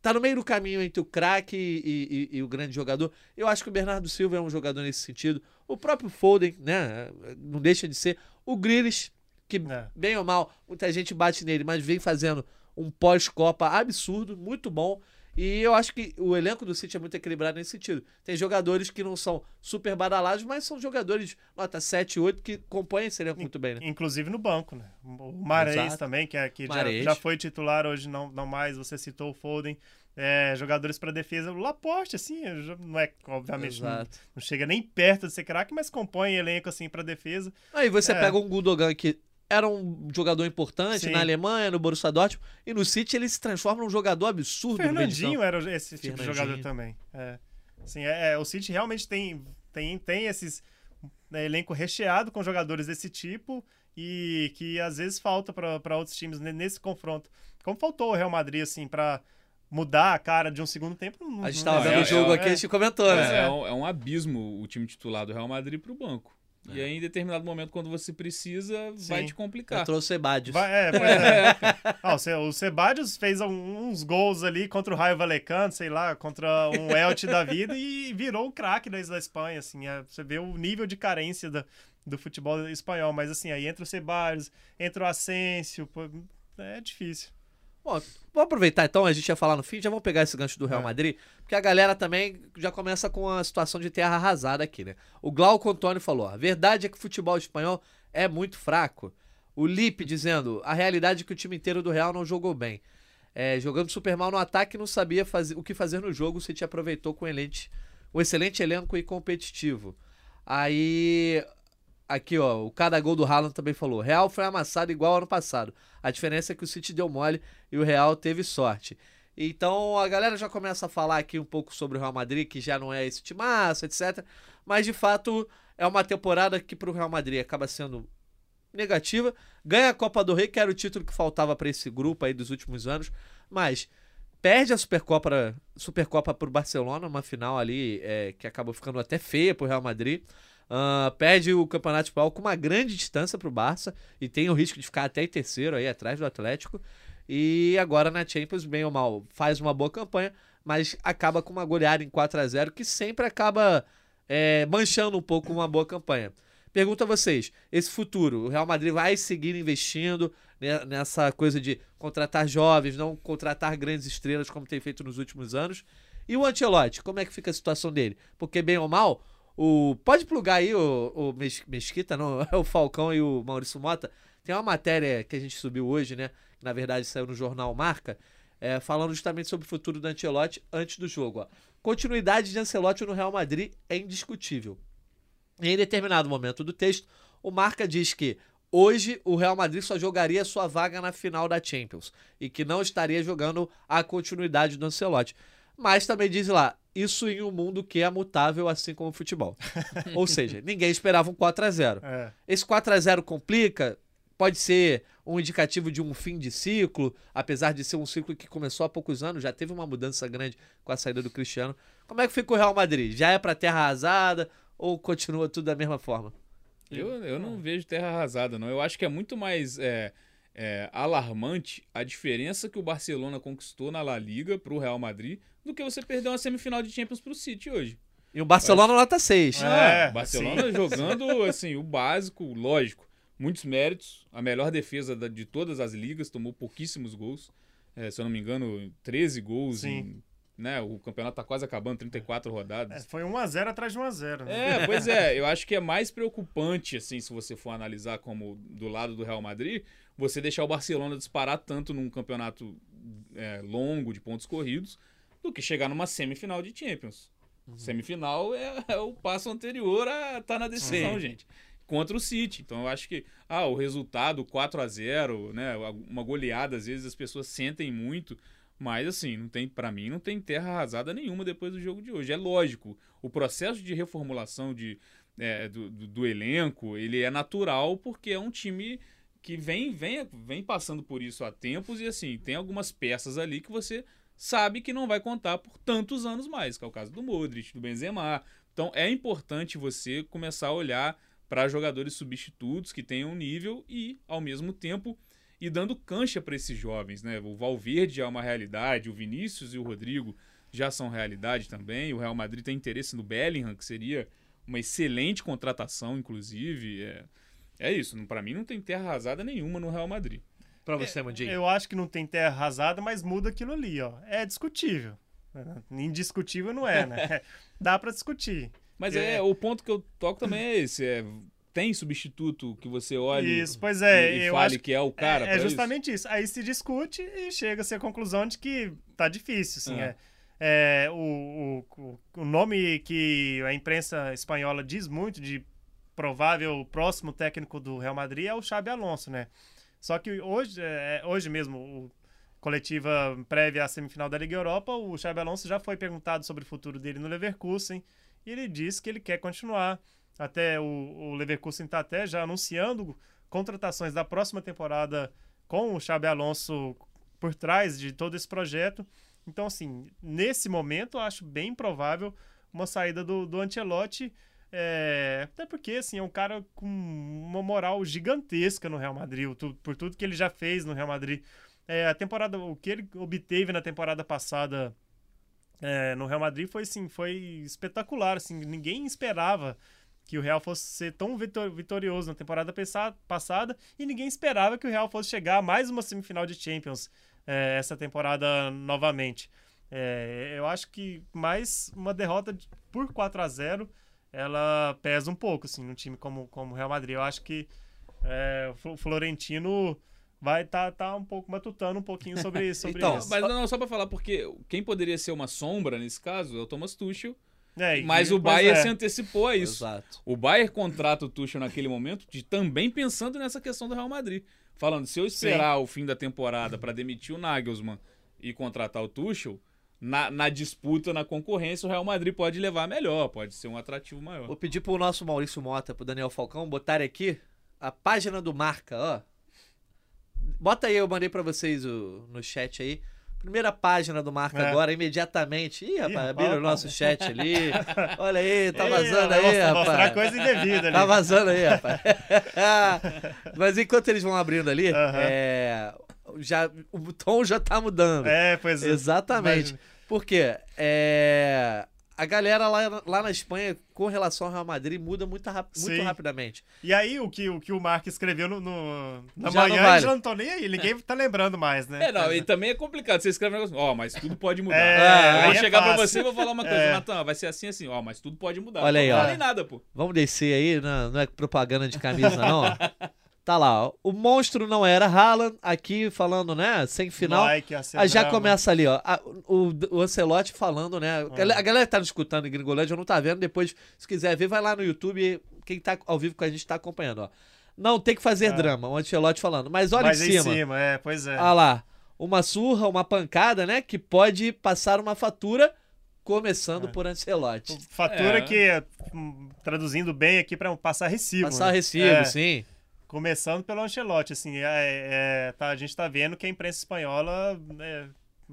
Tá no meio do caminho entre o craque e, e- e o grande jogador. Eu acho que o Bernardo Silva é um jogador nesse sentido. O próprio Foden, né? Não deixa de ser. O Grealish, que É. bem ou mal, muita gente bate nele, mas vem fazendo um pós-Copa absurdo, muito bom. E eu acho que o elenco do City é muito equilibrado nesse sentido. Tem jogadores que não são super badalados, mas são jogadores nota 7, 8 que compõem esse elenco muito bem, né? Inclusive no banco, né? O Exato. também, que, é, que já, já foi titular, hoje não, não mais. Você citou o Foden. É, jogadores para defesa. O Laporte, assim, não é, obviamente, não, não chega nem perto de ser craque, mas compõe elenco, assim, para defesa. Aí você É. pega um Gundogan que era um jogador importante Sim. na Alemanha, no Borussia Dortmund, e no City ele se transforma num jogador O absurdo Fernandinho era esse tipo de jogador também. É. Assim, é, é, o City realmente tem, tem, tem esses né, elenco recheado com jogadores desse tipo e que às vezes falta para outros times ne- nesse confronto. Como faltou o Real Madrid, assim, para mudar a cara de um segundo tempo. Não, A gente não- tava é, vendo o é, jogo é, aqui, a é. gente comentou, É, né? é um, é um abismo o time titular do Real Madrid pro banco. E aí, em determinado momento, quando você precisa, vai Sim. te complicar. Entrou o Sebadios. Vai- é, pois é. Ah, o Sebadios fez um- uns gols ali contra o Raio Vallecano, sei lá, contra um Elche da vida e virou o craque da, Espanha, assim. é, você vê o nível de carência da- do futebol espanhol, mas assim, aí entra o Sebadios, entra o Asensio, pô, é difícil. Bom, vamos aproveitar então, a gente ia falar no fim, já vamos pegar esse gancho do Real É. Madrid, porque a galera também já começa com a situação de terra arrasada aqui, né? O Glauco Antônio falou: a verdade é que o futebol espanhol é muito fraco. O Lipe dizendo: a realidade é que o time inteiro do Real não jogou bem. É, jogando super mal no ataque, não sabia fazer, o que fazer no jogo, o City aproveitou com um excelente, um excelente elenco e competitivo. Aí, aqui ó, o cada gol do Haaland também falou: Real foi amassado igual ano passado. A diferença é que o City deu mole e o Real teve sorte. Então a galera já começa a falar aqui um pouco sobre o Real Madrid, que já não é esse timaço, etc. Mas de fato é uma temporada que pro Real Madrid acaba sendo negativa. Ganha a Copa do Rei, que era o título que faltava para esse grupo aí dos últimos anos, mas perde a Supercopa, Supercopa pro Barcelona, uma final ali é, que acabou ficando até feia pro Real Madrid. Ah, perde o Campeonato Espanhol com uma grande distância pro Barça e tem o risco de ficar até em terceiro aí atrás do Atlético. E agora na Champions, bem ou mal, faz uma boa campanha, mas acaba com uma goleada em 4 a 0 que sempre acaba é, manchando um pouco uma boa campanha. Pergunto a vocês, esse futuro, o Real Madrid vai seguir investindo ne- nessa coisa de contratar jovens, não contratar grandes estrelas como tem feito nos últimos anos? E o Ancelotti, como é que fica a situação dele? Porque bem ou mal, o pode plugar aí o, o Mes- Mesquita, não, é o Falcão e o Maurício Mota. Tem uma matéria que a gente subiu hoje, né? Que na verdade saiu no jornal Marca, é, falando justamente sobre o futuro do Ancelotti antes do jogo. Ó. Continuidade de Ancelotti no Real Madrid é indiscutível. Em determinado momento do texto, o Marca diz que hoje o Real Madrid só jogaria sua vaga na final da Champions e que não estaria jogando a continuidade do Ancelotti. Mas também diz lá, isso em um mundo que é mutável assim como o futebol. Ou seja, ninguém esperava um 4 a 0 É. esse 4 a 0 complica? Pode ser um indicativo de um fim de ciclo, apesar de ser um ciclo que começou há poucos anos, já teve uma mudança grande com a saída do Cristiano. Como é que fica o Real Madrid? Já é pra terra arrasada ou continua tudo da mesma forma? Eu, eu não vejo terra arrasada, não. Eu acho que é muito mais. é, é, alarmante a diferença que o Barcelona conquistou na La Liga pro Real Madrid do que você perder uma semifinal de Champions pro City hoje. E o Barcelona nota 6. É, o Barcelona sim. jogando assim o básico, lógico, muitos méritos, a melhor defesa de todas as ligas, tomou pouquíssimos gols, É, se eu não me engano, 13 gols Sim. em, né, o campeonato tá quase acabando, 34 rodadas. É, foi 1x0 atrás de 1x0. Né? É, pois é, eu acho que é mais preocupante, assim, se você for analisar como do lado do Real Madrid, você deixar o Barcelona disparar tanto num campeonato é, longo de pontos corridos, do que chegar numa semifinal de Champions. Semifinal é, é o passo anterior a estar na decisão, Sim. gente. Contra o City. Então eu acho que ah, o resultado 4 a 0 né? Uma goleada, às vezes as pessoas sentem muito. Mas assim, não tem para mim não tem terra arrasada nenhuma depois do jogo de hoje. É lógico, o processo de reformulação de, é, do, do, do elenco ele é natural porque é um time que vem, vem, vem passando por isso há tempos e assim tem algumas peças ali que você sabe que não vai contar por tantos anos mais, que é o caso do Modric, do Benzema. Então é importante você começar a olhar para jogadores substitutos que tenham nível e ao mesmo tempo e dando cancha para esses jovens, né? O Valverde é uma realidade, o Vinícius e o Rodrigo já são realidade também. O Real Madrid tem interesse no Bellingham, que seria uma excelente contratação, inclusive. É, é isso. Para mim não tem terra arrasada nenhuma no Real Madrid. Pra você, Mandinho. Eu acho que não tem terra arrasada, mas muda aquilo ali, ó. É discutível. Indiscutível não é, né? Dá pra discutir. Mas É. é, o ponto que eu toco também é esse. É, tem substituto que você olhe Isso, pois é, e, e eu fale acho que é o cara. é, pra é isso? justamente isso. Aí se discute e chega-se à conclusão de que tá difícil, assim. É. É. É, o, o, o nome que a imprensa espanhola diz muito de provável próximo técnico do Real Madrid é o Xabi Alonso, né? Só que hoje, é, hoje mesmo, o coletiva prévia à semifinal da Liga Europa, o Xabi Alonso já foi perguntado sobre o futuro dele no Leverkusen e ele disse que ele quer continuar. Até o, o Leverkusen está até já anunciando contratações da próxima temporada com o Xabi Alonso por trás de todo esse projeto. Então, assim, nesse momento, eu acho bem provável uma saída do, do Ancelotti. É, até porque, assim, é um cara com uma moral gigantesca no Real Madrid, por tudo que ele já fez no Real Madrid. É, a temporada, o que ele obteve na temporada passada é, no Real Madrid foi, assim, foi espetacular. Assim, ninguém esperava que o Real fosse ser tão vitor- vitorioso na temporada passada e ninguém esperava que o Real fosse chegar a mais uma semifinal de Champions é, essa temporada novamente. É, eu acho que mais uma derrota de- por 4 a 0 ela pesa um pouco assim, num time como, como o Real Madrid. Eu acho que é, o Flo- Florentino vai estar tá, tá um pouco matutando um pouquinho sobre, sobre Então, isso. Mas não, só pra falar, porque quem poderia ser uma sombra nesse caso é o Thomas Tuchel, É, mas o Bayern é. se antecipou a isso. Exato. O Bayern contrata o Tuchel naquele momento de também pensando nessa questão do Real Madrid. Falando, se eu esperar o fim da temporada para demitir o Nagelsmann e contratar o Tuchel, na, na disputa, na concorrência, o Real Madrid pode levar melhor, pode ser um atrativo maior. Vou pedir pro nosso Maurício Mota, pro Daniel Falcão, botarem aqui a página do Marca, ó. Bota aí, eu mandei pra vocês o, no chat aí. Primeira página do Marca É. agora, imediatamente. Ih, rapaz, abriram o nosso chat ali. Olha aí, tá Ei, vazando aí, mostra- Mostrar rapaz. coisa indevida ali. Tá vazando aí, rapaz. Mas enquanto eles vão abrindo ali, Aham. é, já, o tom já tá mudando. É, pois é. Exatamente. Imagina. Por quê? É, A galera lá, lá na Espanha, com relação ao Real Madrid, muda muito, rap- muito Sim. rapidamente. E aí, o que o, que o Mark escreveu no, no- na Já não manhã, vale. já não tô nem aí. Ninguém tá lembrando mais, né? É, não, e também é complicado. Você escreve um negócio, ó, mas tudo pode mudar. É, eu vou é chegar pra fácil. você e vou falar uma coisa, É. Natan, vai ser assim, assim, ó, mas tudo pode mudar. Olha aí, não ó. falei nada, pô. Vamos descer aí, não, não é propaganda de camisa, não. Tá lá, ó. O monstro não era Haaland, aqui falando, né? Sem final. Like, Ah, já drama. começa ali, ó. a- o, o Ancelotti falando, né? É. A galera que tá nos escutando em Gringolândia não tá vendo. Depois, se quiser ver, vai lá no YouTube. Quem tá ao vivo com a gente tá acompanhando, ó. Não tem que fazer É. drama, o Ancelotti falando. Mas olha Mas em cima. em cima, é, pois é. Ah lá, uma surra, uma pancada, né? Que pode passar uma fatura, começando É. por Ancelotti. Fatura É. que, hum, traduzindo bem aqui, pra passar recibo. Passar né? recibo, É, sim. Começando pelo Ancelotti, assim, é, é, tá, a gente tá vendo que a imprensa espanhola é,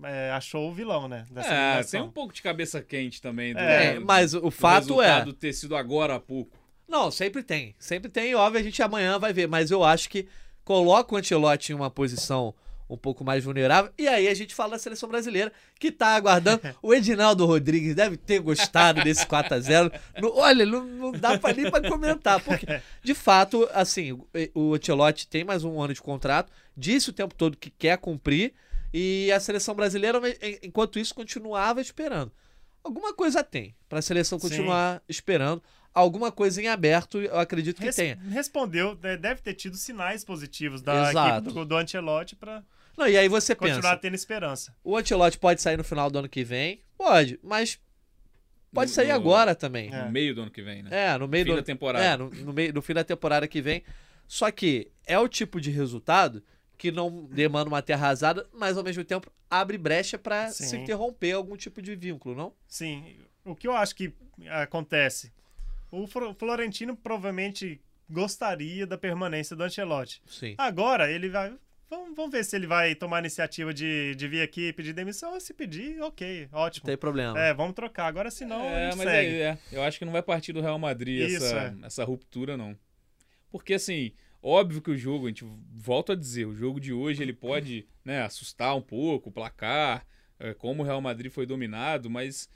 é, achou o vilão, né? Dessa É, eliminação. tem um pouco de cabeça quente também. Do, É, do- mas o do fato é. resultado ter sido agora há pouco. Não, sempre tem. Sempre tem. Óbvio, a gente amanhã vai ver. Mas eu acho que coloca o Ancelotti em uma posição um pouco mais vulnerável. E aí a gente fala da seleção brasileira, que tá aguardando. O Edinaldo Rodrigues deve ter gostado desse 4x0. No- olha, não, não dá pra nem pra comentar. Porque, de fato, assim, o- Ancelotti tem mais um ano de contrato, disse o tempo todo que quer cumprir. E a seleção brasileira, en- enquanto isso, continuava esperando. Alguma coisa tem pra seleção Sim. continuar esperando. Alguma coisa em aberto, eu acredito que Res- tenha. Respondeu, né, deve ter tido sinais positivos da Exato. equipe do, do Ancelotti pra Não, e aí você continuar pensa, tendo esperança. o Ancelotti pode sair no final do ano que vem? Pode, mas pode No- sair no- agora também. É. No meio do ano que vem, né? É, no meio Fim do da temporada. É, no, no meio, no fim da temporada que vem. Só que é o tipo de resultado que não demanda uma terra arrasada, mas ao mesmo tempo abre brecha pra Sim. se interromper algum tipo de vínculo, não? Sim, o que eu acho que acontece? O Florentino provavelmente gostaria da permanência do Ancelotti. Sim. Agora ele vai. Vamos, vamos ver se ele vai tomar a iniciativa de, de vir aqui pedir demissão. Se pedir, ok, Não ótimo. tem problema. É, vamos trocar. Agora, se não, a é, gente mas segue. aí, é, eu acho que não vai partir do Real Madrid Isso, essa, é. essa ruptura, não. Porque, assim, óbvio que o jogo, a gente volta a dizer, o jogo de hoje ele pode né, assustar um pouco o placar, é, como o Real Madrid foi dominado, mas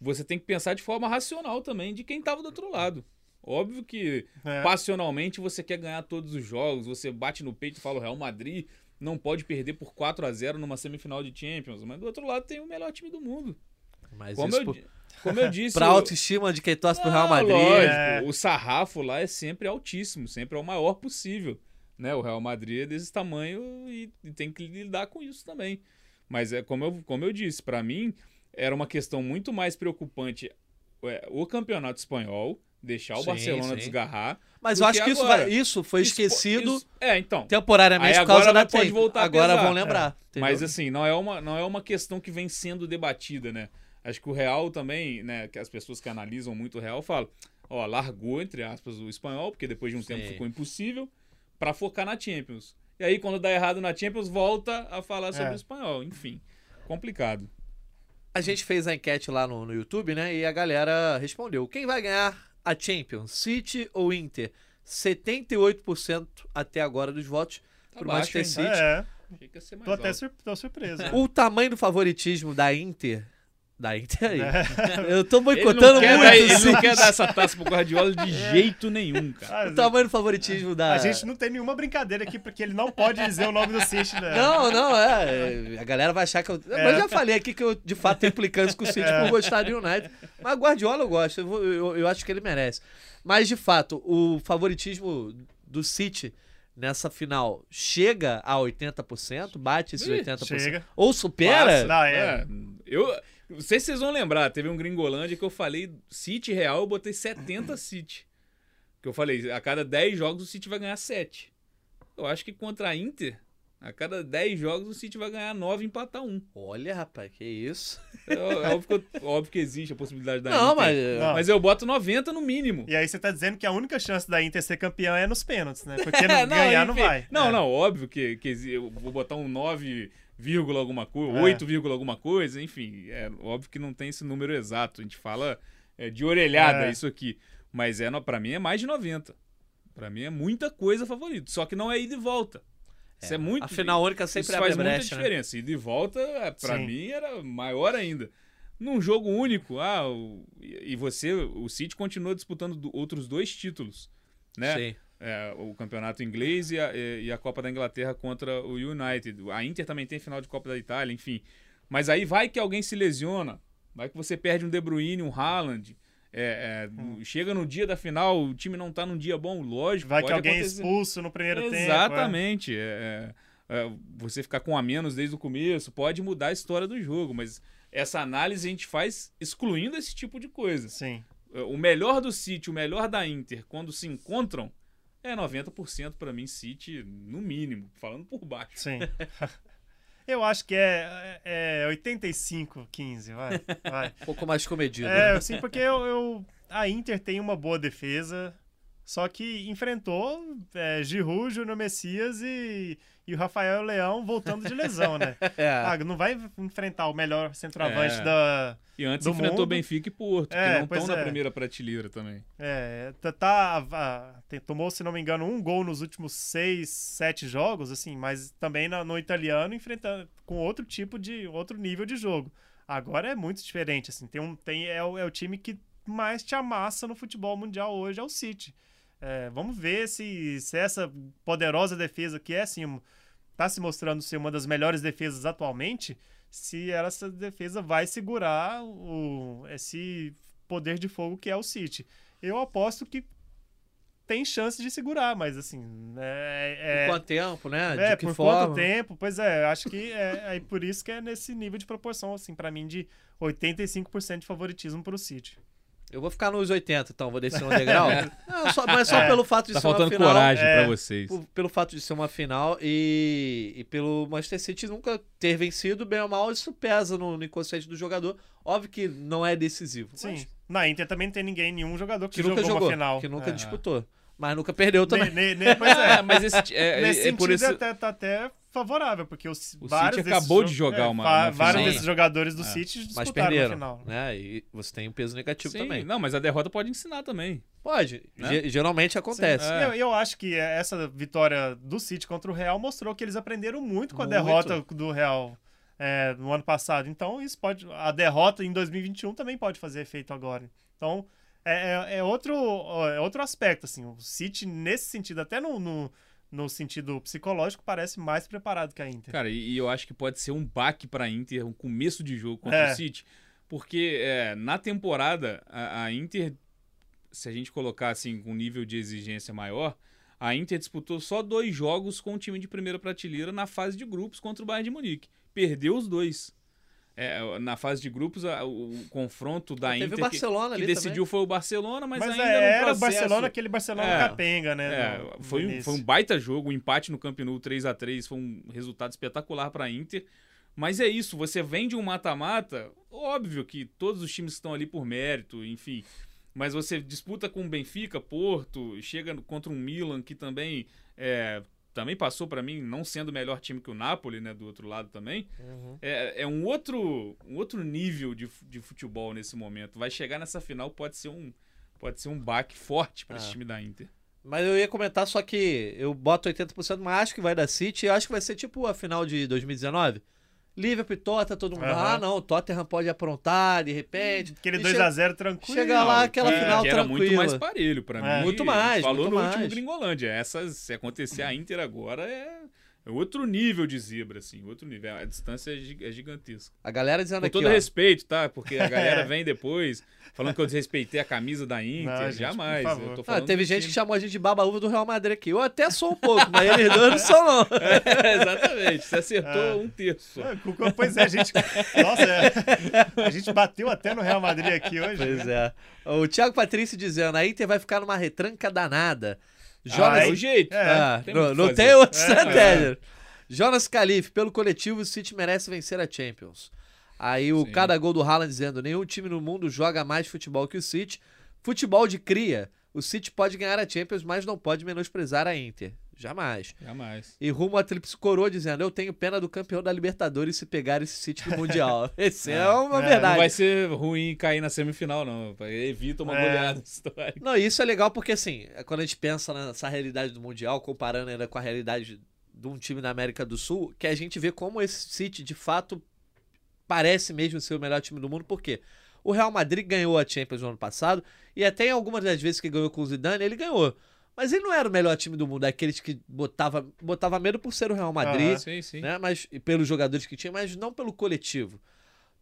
você tem que pensar de forma racional também de quem estava do outro lado. Óbvio que É. passionalmente você quer ganhar todos os jogos, você bate no peito e fala o Real Madrid não pode perder por 4 a 0 numa semifinal de Champions, mas do outro lado tem o melhor time do mundo. Mas Como isso eu, por- como eu disse, pra o- autoestima de quem torce pro Real Ah, Madrid. lógico, É. o sarrafo lá é sempre altíssimo, sempre é o maior possível. Né? O Real Madrid é desse tamanho e, e tem que lidar com isso também. Mas é como eu, como eu disse, pra mim era uma questão muito mais preocupante é, o campeonato espanhol, deixar o Sim, Barcelona sim. desgarrar. Mas eu acho que isso, vai- isso foi Isso- esquecido isso- é, então. temporariamente por causa agora da pode voltar Agora pesar. vão lembrar. entendeu? Mas assim, não é, uma, não é uma questão que vem sendo debatida, né? Acho que o Real também, né? Que as pessoas que analisam muito o Real falam, ó, largou, entre aspas, o espanhol, porque depois de um tempo Sim. ficou impossível, pra focar na Champions. E aí, quando dá errado na Champions, volta a falar sobre É. o espanhol. Enfim, complicado. A gente fez a enquete lá no, no YouTube, né? E a galera respondeu. Quem vai ganhar a Champions? City ou Inter? 78% até agora dos votos Tá pro baixo, Manchester hein? City. É, Achei que ia ser mais tô até alto. sur tô surpreso. O tamanho do favoritismo da Inter. Da Inter aí. É. Eu tô boicotando muito. dar, ele não quer dar essa taça pro Guardiola de jeito nenhum, cara. Ah, O tamanho do favoritismo da. A gente não tem nenhuma brincadeira aqui, porque ele não pode dizer o nome do City, né? Não, não, é. A galera vai achar que eu. É. Mas já falei aqui que eu, de fato, tenho implicância com o City por gostar do United. Mas Guardiola eu gosto, eu, eu- eu acho que ele merece. Mas, de fato, o favoritismo do City nessa final chega a 80%, bate esses Ih, 80%. chega. Ou supera. Passa. Não, é. É, eu não sei se vocês vão lembrar, teve um Gringolândia que eu falei City Real, eu botei 70 City. Que eu falei, a cada 10 jogos o City vai ganhar 7. Eu acho que contra a Inter, a cada 10 jogos o City vai ganhar 9 e empatar 1. Olha, rapaz, que isso. É, é óbvio, que, óbvio que existe a possibilidade da Não, Inter. mas. Não. Mas eu boto 90 no mínimo. E aí você tá dizendo que a única chance da Inter ser campeã é nos pênaltis, né? Porque não, É, ganhar não enfim. vai. Não, É. não, óbvio que, que eu vou botar um 9, vírgula alguma coisa, É. 8, vírgula alguma coisa, enfim. É óbvio que não tem esse número exato. A gente fala é, de orelhada É. isso aqui. Mas é, pra mim é mais de 90. Pra mim é muita coisa favorito. Só que não é ida e volta. Isso é, muito. A final única isso sempre abre faz muita brecha. né? diferença. Ida e volta, é, Sim. mim, era maior ainda. Num jogo único, ah, o- e você, o City continua disputando do- outros dois títulos, né? Sim. É, o campeonato inglês e a, e a Copa da Inglaterra contra o United. A Inter também tem final de Copa da Itália, enfim. Mas aí vai que alguém se lesiona, vai que você perde um De Bruyne, um Haaland. é, é, Chega no dia da final, o time não tá num dia bom, lógico. Vai que alguém é acontecer. expulso no primeiro tempo. é. Exatamente. é, é, é, você ficar com a menos desde o começo pode mudar a história do jogo, mas essa análise a gente faz excluindo esse tipo de coisa. Sim. O melhor do City, o melhor da Inter, quando se encontram, é 90% pra mim City, no mínimo, falando por baixo. Sim. Eu acho que é, é 85-15, vai. vai. Um pouco mais comedido. É, né? assim, porque eu, eu- a Inter tem uma boa defesa, Só que enfrentou é, Giroud, Júnior Messias e, e o Rafael Leão voltando de lesão, né? É. Ah, não vai enfrentar o melhor centroavante É. da. E antes do enfrentou mundo. Benfica e Porto, É, que não estão na é. primeira prateleira também. É, tá, tá- a- tomou, se não me engano, um gol nos últimos seis, sete jogos, assim, mas também na- no italiano enfrentando com outro tipo de, outro nível de jogo. Agora é muito diferente, assim, tem um, tem, é, o, é o time que mais te amassa no futebol mundial hoje, é o City. É, vamos ver se, se essa poderosa defesa que é, assim, um- tá se mostrando ser uma das melhores defesas atualmente, se essa defesa vai segurar o, esse poder de fogo que é o City. Eu aposto que tem chance de segurar, mas assim, é, é, Por quanto tempo, né? é, de que por forma? quanto tempo? Pois é, acho que é, é por isso que é nesse nível de proporção, assim, pra mim, de 85% de favoritismo pro City. Eu vou ficar nos 80, então, vou descer um degrau. Não, só- mas só É. pelo fato de Tá ser uma faltando final. coragem é, pra vocês. pelo fato de ser uma final e, e pelo Manchester City nunca ter vencido, bem ou mal, isso pesa no, no inconsciente do jogador. Óbvio que não é decisivo. Sim. mas Na Inter também não tem ninguém, nenhum jogador que, que nunca jogou, jogou, uma final. que nunca é. disputou. Mas nunca perdeu também. Ne- ne- ne- pois é. É, mas esse, é, Nesse é sentido, por é até, tá até favorável, porque os, O vários City acabou de jogar é, uma- Vários final. desses jogadores do É. City Mas disputaram perderam, a final. né? E você tem um peso negativo Sim, também. não, mas a derrota pode ensinar também. Pode. Né? Ge- Geralmente acontece. Sim, É. Eu, eu acho que essa vitória do City contra o Real mostrou que eles aprenderam muito com a Muito. derrota do Real é, no ano passado. Então, isso pode. A derrota em 2021 também pode fazer efeito agora. Então, é, é- é outro, é outro aspecto. Assim, o City, nesse sentido, até no, no, no sentido psicológico, parece mais preparado que a Inter. Cara, e, e eu acho que pode ser um baque pra Inter, um começo de jogo contra É. o City, porque é, na temporada a, a Inter, se a gente colocar assim com um nível de exigência maior, a Inter disputou só dois jogos com o time de primeira prateleira na fase de grupos contra o Bayern de Munique. Perdeu os dois. É, na fase de grupos, a- o, o confronto da Teve Inter o Barcelona que, que decidiu foi o Barcelona, mas, Mas, ainda é, no era o Barcelona, aquele Barcelona É. capenga, né? é, no- no foi, um, início. foi um baita jogo, um empate no Camp Nou 3 a 3 foi um resultado espetacular para a Inter. Mas é isso, você vem de um mata-mata, óbvio que todos os times estão ali por mérito, enfim. Mas você disputa com o Benfica, Porto, chega no- contra um Milan que também é, também passou para mim não sendo o melhor time que o Napoli, né, do outro lado também. Uhum. É, é um outro um outro nível de, de futebol nesse momento. Vai chegar nessa final pode ser um pode ser um baque forte para esse Ah. time da Inter. Mas eu ia comentar só que eu boto 80%, mas acho que vai dar City. Eu acho que vai ser tipo a final de 2019. Liverpool e Tottenham, todo mundo. Aham. Ah, não, o Tottenham pode aprontar de repente. Aquele E 2x0 tranquilo. chega lá, aquela que, final que era muito tranquila. mais parelho pra É. mim. Muito E mais, Falou muito no mais. último Gringolândia. Essa, se acontecer a Inter agora, é, é outro nível de zebra, assim. Outro nível. A distância é, é gigantesca. A galera dizendo Com aqui, todo ó, respeito, tá? Porque a galera É. vem depois falando que eu desrespeitei a camisa da Inter. Não, gente, Jamais. tô Ah, falando teve gente que time. chamou a gente de baba-uva do Real Madrid aqui. Eu até sou um pouco, mas eles dois não são, não. É, exatamente. Você acertou É. um terço. só. É, Pois é, a gente. Nossa, é. a gente bateu até no Real Madrid aqui hoje. Pois é. O Thiago Patrício dizendo, a Inter vai ficar numa retranca danada. Ah, Jonas... é o jeito. É. Ah, tem não não tem outra É, estratégia. Jonas Calife, pelo coletivo, o City merece vencer a Champions. Aí o Sim. cada gol do Haaland dizendo: nenhum time no mundo joga mais futebol que o City. Futebol de cria. O City pode ganhar a Champions, mas não pode menosprezar a Inter. Jamais. Jamais. E rumo a Tríplice Coroa dizendo: Eu tenho pena do campeão da Libertadores se pegar esse City no Mundial. Esse é, É. uma É, verdade. Não vai ser ruim cair na semifinal, não. Evita uma É. goleada histórica. Não, isso é legal porque, assim, é quando a gente pensa nessa realidade do Mundial, comparando ainda com a realidade de um time da América do Sul, que a gente vê como esse City, de fato, parece mesmo ser o melhor time do mundo, porque o Real Madrid ganhou a Champions no ano passado, e até em algumas das vezes que ganhou com o Zidane, ele ganhou. Mas ele não era o melhor time do mundo, aqueles que botava, botava medo por ser o Real Madrid, Aham. Sim, sim. né? Mas, e pelos jogadores que tinha, mas não pelo coletivo.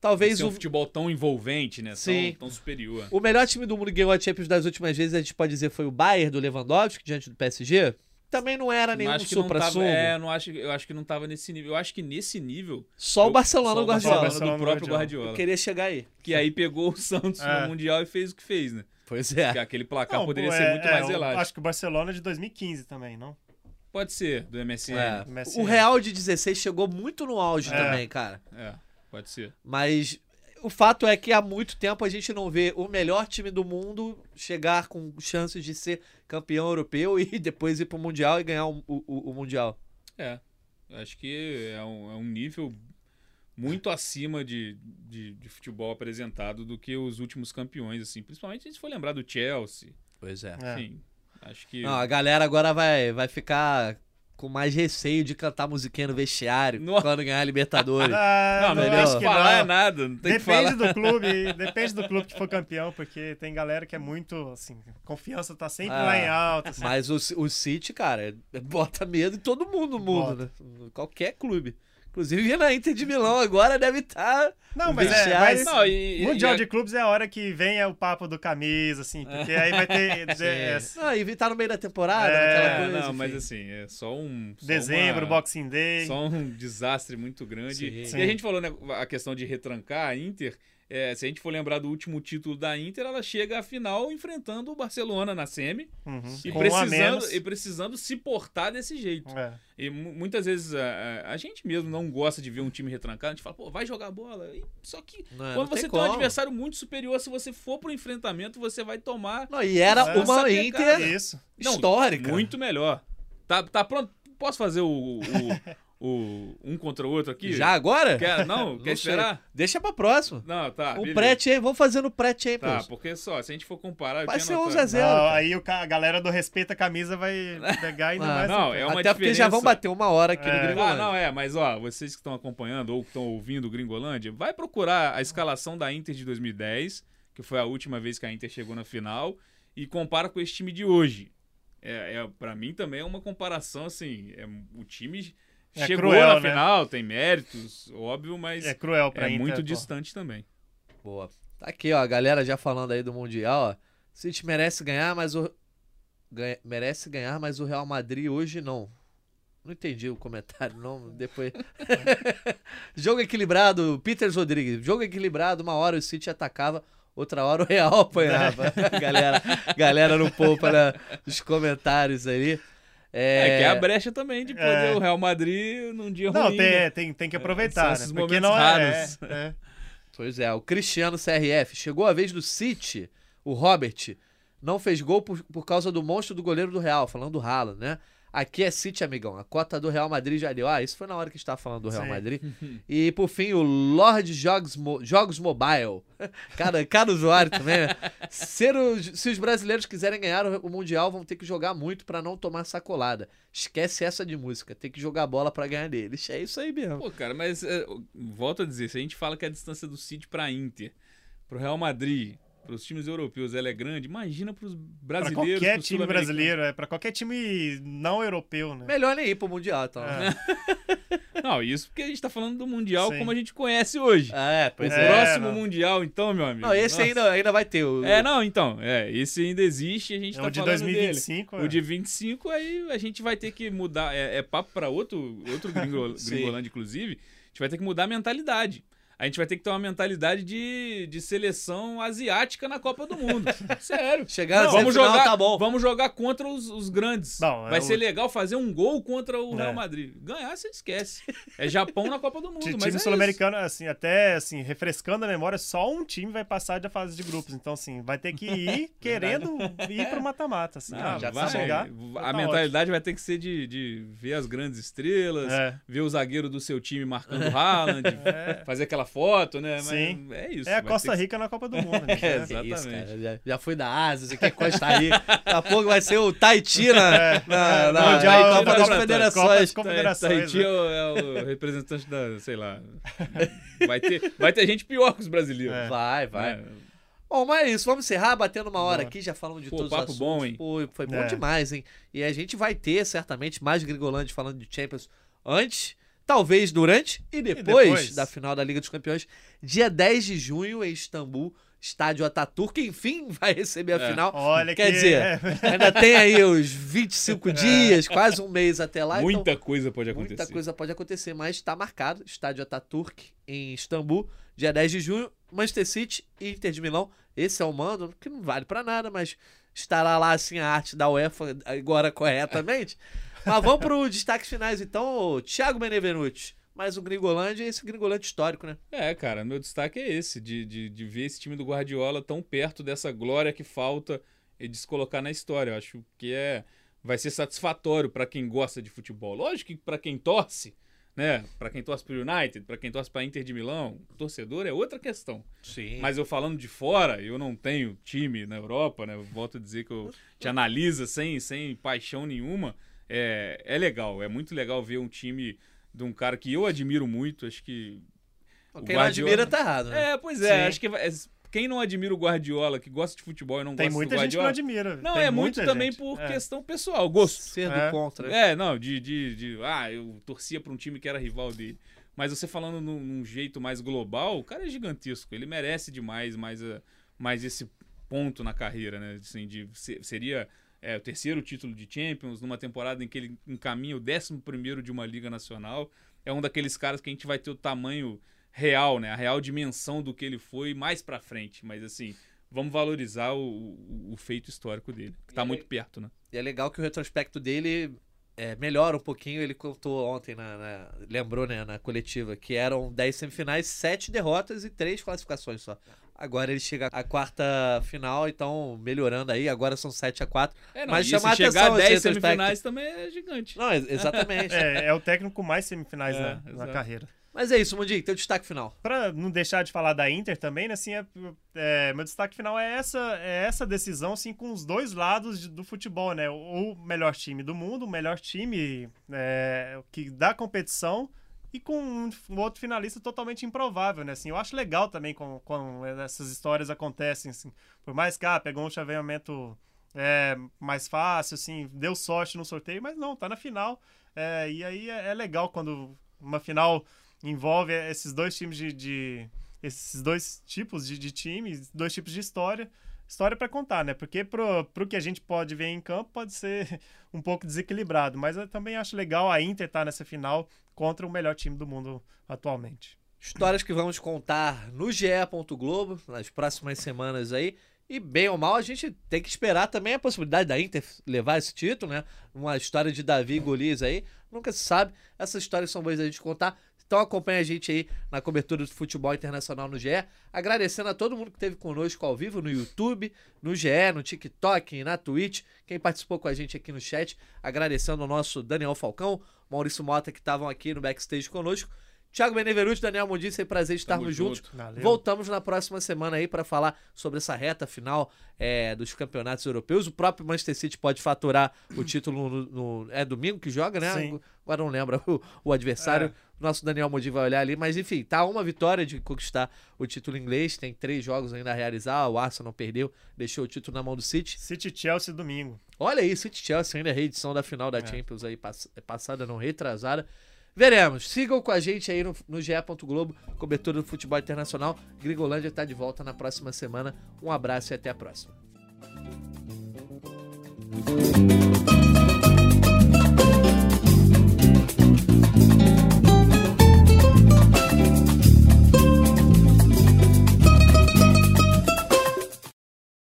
Talvez Ser um o, futebol tão envolvente, né? Sim. Tão, tão superior. o melhor time do mundo que ganhou a Champions das últimas vezes, a gente pode dizer, foi o Bayern do Lewandowski, diante do PSG. Também não era nenhum acho que não tava, supra-sumo. é, não acho, eu acho que não tava nesse nível. Eu acho que nesse nível. Só o eu- Barcelona só no o Guardiola. Barcelona Barcelona do próprio Guardiola. Guardiola. Eu queria chegar aí. Que aí pegou o Santos É. no Mundial e fez o que fez, né? Pois é. aquele placar Não, poderia pô, ser é- muito é, mais eu elástico. Acho que o Barcelona é de 2015 também, não? Pode ser, do MSN. É. MSN. O Real de 16 chegou muito no auge É. também, cara. É, pode ser. Mas o fato é que há muito tempo a gente não vê o melhor time do mundo chegar com chances de ser campeão europeu e depois ir pro Mundial e ganhar o, o, o Mundial. É. Acho que é um, é um nível muito acima de, de, de, futebol apresentado do que os últimos campeões, assim. Principalmente se a gente for lembrar do Chelsea. Pois é. Enfim, acho que... Não, a galera agora vai, vai ficar com mais receio de cantar musiquinha no vestiário Nossa. quando ganhar a Libertadores. Ah, Não, não, entendeu? tem que falar é nada. Não tem que Depende falar. do clube, depende do clube que for campeão, porque tem galera que é muito, assim, confiança tá sempre Ah, lá em alta. assim. Mas o, o City, cara, bota medo em todo mundo no mundo, né? Qualquer clube. Inclusive na Inter de Milão agora deve estar. Não, mas é, mas Não, e, Mundial e de Clubes é a hora que vem o papo do camisa, assim, porque aí vai ter é, Ah, e tá no meio da temporada, É, aquela É, coisa. não, enfim. mas assim, é só um. só dezembro, uma- Boxing Day. Só um desastre muito grande. Sim. E Sim. a gente falou né, a questão de retrancar a Inter. É, se a gente for lembrar do último título da Inter, ela chega à final enfrentando o Barcelona na semi Uhum. e, precisando, e precisando se portar desse jeito. É. E mu- muitas vezes a, a- a gente mesmo não gosta de ver um time retrancado. A gente fala, pô, vai jogar bola. E- só que Não, não quando você tem tem um adversário muito superior, se você for pro enfrentamento, você vai tomar Não, e era É. uma Inter. Não, histórica. muito melhor. Tá, tá pronto? Posso fazer o, o, o um contra o outro aqui? Já agora? Quer, não? Quer sei. esperar? Deixa pra próxima. Não, tá. o beleza. pré-champions, vamos fazer no Tá, pré-champions. porque só, se a gente for comparar. Vai ser anotado. 11 a 0. Não, cara. aí o ca- a galera do Respeita a Camisa vai pegar ainda Ah, mais. não, é uma Até porque já diferença. vão bater uma hora aqui É. no Ah, Gringolândia. não, é, mas ó, vocês que estão acompanhando ou que estão ouvindo o Gringolândia, vai procurar a escalação da Inter de 2010, que foi a última vez que a Inter chegou na final, e compara com esse time de hoje. É, é, para mim também é uma comparação assim, é, o time É chegou cruel, na né? final, tem méritos, óbvio, mas É é, cruel pra Inter, muito pô. distante também. Boa. Tá aqui, ó, a galera já falando aí do Mundial, ó. City merece ganhar, mas o. ganha- Merece ganhar, mas o Real Madrid hoje não. Não entendi o comentário, não. Depois. Jogo equilibrado, Peters Rodrigues. Jogo equilibrado, uma hora o City atacava, outra hora o Real apanhava. galera, galera não poupa né, nos comentários ali. É, É, que é a brecha também de poder É. o Real Madrid num dia Não, ruim. né? tem, tem, tem que aproveitar, são esses né? Porque momentos não é, raros. é, é. Pois é, o Cristiano CRF. Chegou a vez do City, o Robert não fez gol por, por causa do monstro do goleiro do Real, falando do Haaland, né? Aqui é City, amigão. A cota do Real Madrid já deu. Ah, isso foi na hora que a gente tava falando do Real Sim. Madrid. E por fim, o Lord Jogos, Mo- Jogos Mobile. Cada, cada usuário também, né? Ser os- se os brasileiros quiserem ganhar o, o Mundial, vão ter que jogar muito pra não tomar sacolada. Esquece essa de música. Tem que jogar bola pra ganhar deles. É isso aí mesmo. Pô, cara, mas é, volto a dizer, se a gente fala que a distância do City pra Inter, pro Real Madrid, pros times europeus ela é grande, imagina pros Pra brasileiros, qualquer pros time brasileiro, é pra qualquer time não europeu, né? Melhor nem ir pro Mundial, então. É. Não, isso porque a gente tá falando do Mundial Sim. como a gente conhece hoje. É, o pois é. próximo não. Mundial, então, meu amigo. Não, esse nossa. ainda, ainda vai ter. O, É, não, então, é, esse ainda existe, a gente É tá o de falando 2025, dele. é. O de 25, aí a gente vai ter que mudar, é, é papo pra outro, outro gringolândia, inclusive, a gente vai ter que mudar a mentalidade. A gente vai ter que ter uma mentalidade de, de seleção asiática na Copa do Mundo. Sério. Chegar na vamos jogar, tá bom. Vamos jogar contra os, os grandes. Não, vai é ser o- legal fazer um gol contra o Real É. Madrid. Ganhar, você esquece. É Japão na Copa do Mundo. Mas time é sul-americano, assim, até assim, refrescando a memória, só um time vai passar da fase de grupos. Então, assim, vai ter que ir querendo ir pro mata-mata. Assim, Não, ah, já vai vai. jogar. A tá mentalidade vai ter que ser de, de ver as grandes estrelas, É. ver o zagueiro do seu time marcando o Haaland, É. fazer aquela foto, né? Mas Sim. é isso. É a Costa ter que- Rica na Copa do Mundo. Né? É, É. Exatamente. isso, cara. Já, já fui da Ásia, isso aqui é Costa Rica. Daqui a pouco vai ser o Tahiti na, É. na, na, Não, na Copa das. Copa Confederações, Tahiti né? é o, é o representante da, sei lá. Vai ter, vai ter gente pior que os brasileiros. É. Vai, vai. né? Bom, mas é isso. Vamos encerrar batendo uma hora Boa. aqui, já falando de Pô, todos papo os assuntos. bom, hein? Pô, foi bom É. demais, hein? E a gente vai ter, certamente, mais Gringolândia falando de Champions antes, talvez durante e depois, depois. da final da Liga dos Campeões, dia 10 de junho em Istambul, estádio Ataturk, enfim, vai receber a É. final. Olha Quer que... dizer, é. ainda tem aí os 25 dias, quase um mês até lá. então Muita coisa pode acontecer. Muita coisa pode acontecer, mas está marcado. Estádio Ataturk em Istambul, dia 10 de junho. Manchester City e Inter de Milão. Esse é o mando, que não vale pra nada, mas estará lá assim a arte da UEFA agora corretamente. Mas vamos para os destaques finais então. Thiago Benevenuti. mas o Gringolândia é esse Gringolândia histórico, né? É, cara, meu destaque é esse, de, de, de ver esse time do Guardiola tão perto dessa glória que falta e de se colocar na história. Eu acho que é vai ser satisfatório para quem gosta de futebol. Lógico que para quem torce, né? Para quem torce pro United, para quem torce para Inter de Milão, torcedor é outra questão. Sim. Mas eu falando de fora, eu não tenho time na Europa, né? Eu volto a dizer que eu te analisa sem, sem paixão nenhuma. É, é legal, é muito legal ver um time de um cara que eu admiro muito, acho que o Quem não Guardiola- admira tá errado, né? É, pois é, Sim. acho que vai- quem não admira o Guardiola, que gosta de futebol e não Tem gosta muita do gente que não Guardiola. admira. Não, Tem é muito muita também gente. por É. questão pessoal, gosto. Ser do É. contra. É, não, de, de, de. Ah, eu torcia pra um time que era rival dele. Mas você falando num, num jeito mais global, o cara é gigantesco. Ele merece demais mais, eh, mais esse ponto na carreira, né? Assim, de, se- seria é, o terceiro título de Champions, numa temporada em que ele encaminha o décimo primeiro de uma Liga Nacional. É um daqueles caras que a gente vai ter o tamanho real, né? A real dimensão do que ele foi mais pra frente. Mas assim, vamos valorizar o, o- o feito histórico dele, que tá aí- muito perto, né? E é legal que o retrospecto dele é, melhora um pouquinho. Ele contou ontem, na, na- lembrou né, na coletiva, que eram 10 semifinais, 7 derrotas e 3 classificações só. Agora ele chega à quarta final, então melhorando aí. Agora são 7 a 4 É, não, Mas chamar se chegar atenção a esse 10 retrospecto. semifinais também é gigante. Não, ex- exatamente. É, é o técnico com mais semifinais É, na, na carreira. Mas é isso, Mundinho, teu destaque final. Pra não deixar de falar da Inter também, né, assim, é, é, meu destaque final é essa, é essa decisão, assim, com os dois lados do futebol, né? O melhor time do mundo, o melhor time é, que dá competição e com um, outro finalista totalmente improvável, né? Assim, eu acho legal também quando, quando essas histórias acontecem, assim. Por mais que, ah, pegou um chaveamento é, mais fácil, assim, deu sorte no sorteio, mas não, tá na final. É, e aí é, é legal quando uma final envolve esses dois times de. de- esses dois tipos de, de times, dois tipos de história. História pra contar, né? Porque pro, pro que a gente pode ver em campo pode ser um pouco desequilibrado. Mas eu também acho legal a Inter estar nessa final contra o melhor time do mundo atualmente. Histórias que vamos contar no GE. Globo nas próximas semanas aí. E bem ou mal, a gente tem que esperar também a possibilidade da Inter levar esse título, né? Uma história de Davi e Golias aí. Nunca se sabe. Essas histórias são boas da gente contar. Então acompanha a gente aí na cobertura do futebol internacional no GE. Agradecendo a todo mundo que esteve conosco ao vivo no YouTube, no GE, no TikTok, na Twitch. Quem participou com a gente aqui no chat. Agradecendo ao nosso Daniel Falcão, Maurício Mota, que estavam aqui no backstage conosco. Thiago Benevenuti, Daniel Mundi, sempre prazer de estarmos Tamo juntos. Valeu. Voltamos na próxima semana aí para falar sobre essa reta final é, dos campeonatos europeus. O próprio Manchester City pode faturar o título no, no- é domingo que joga, né? Sim. Agora não lembra o, o adversário. É. Nosso Daniel Modi vai olhar ali, mas enfim, tá uma vitória de conquistar o título inglês. Tem três jogos ainda a realizar. O Arsenal perdeu, deixou o título na mão do City. City Chelsea domingo. Olha aí, City Chelsea ainda é reedição da final da É. Champions aí, pass- passada, não retrasada. Veremos. Sigam com a gente aí no, no GE. Globo, cobertura do futebol internacional. Gringolândia está de volta na próxima semana. Um abraço e até a próxima.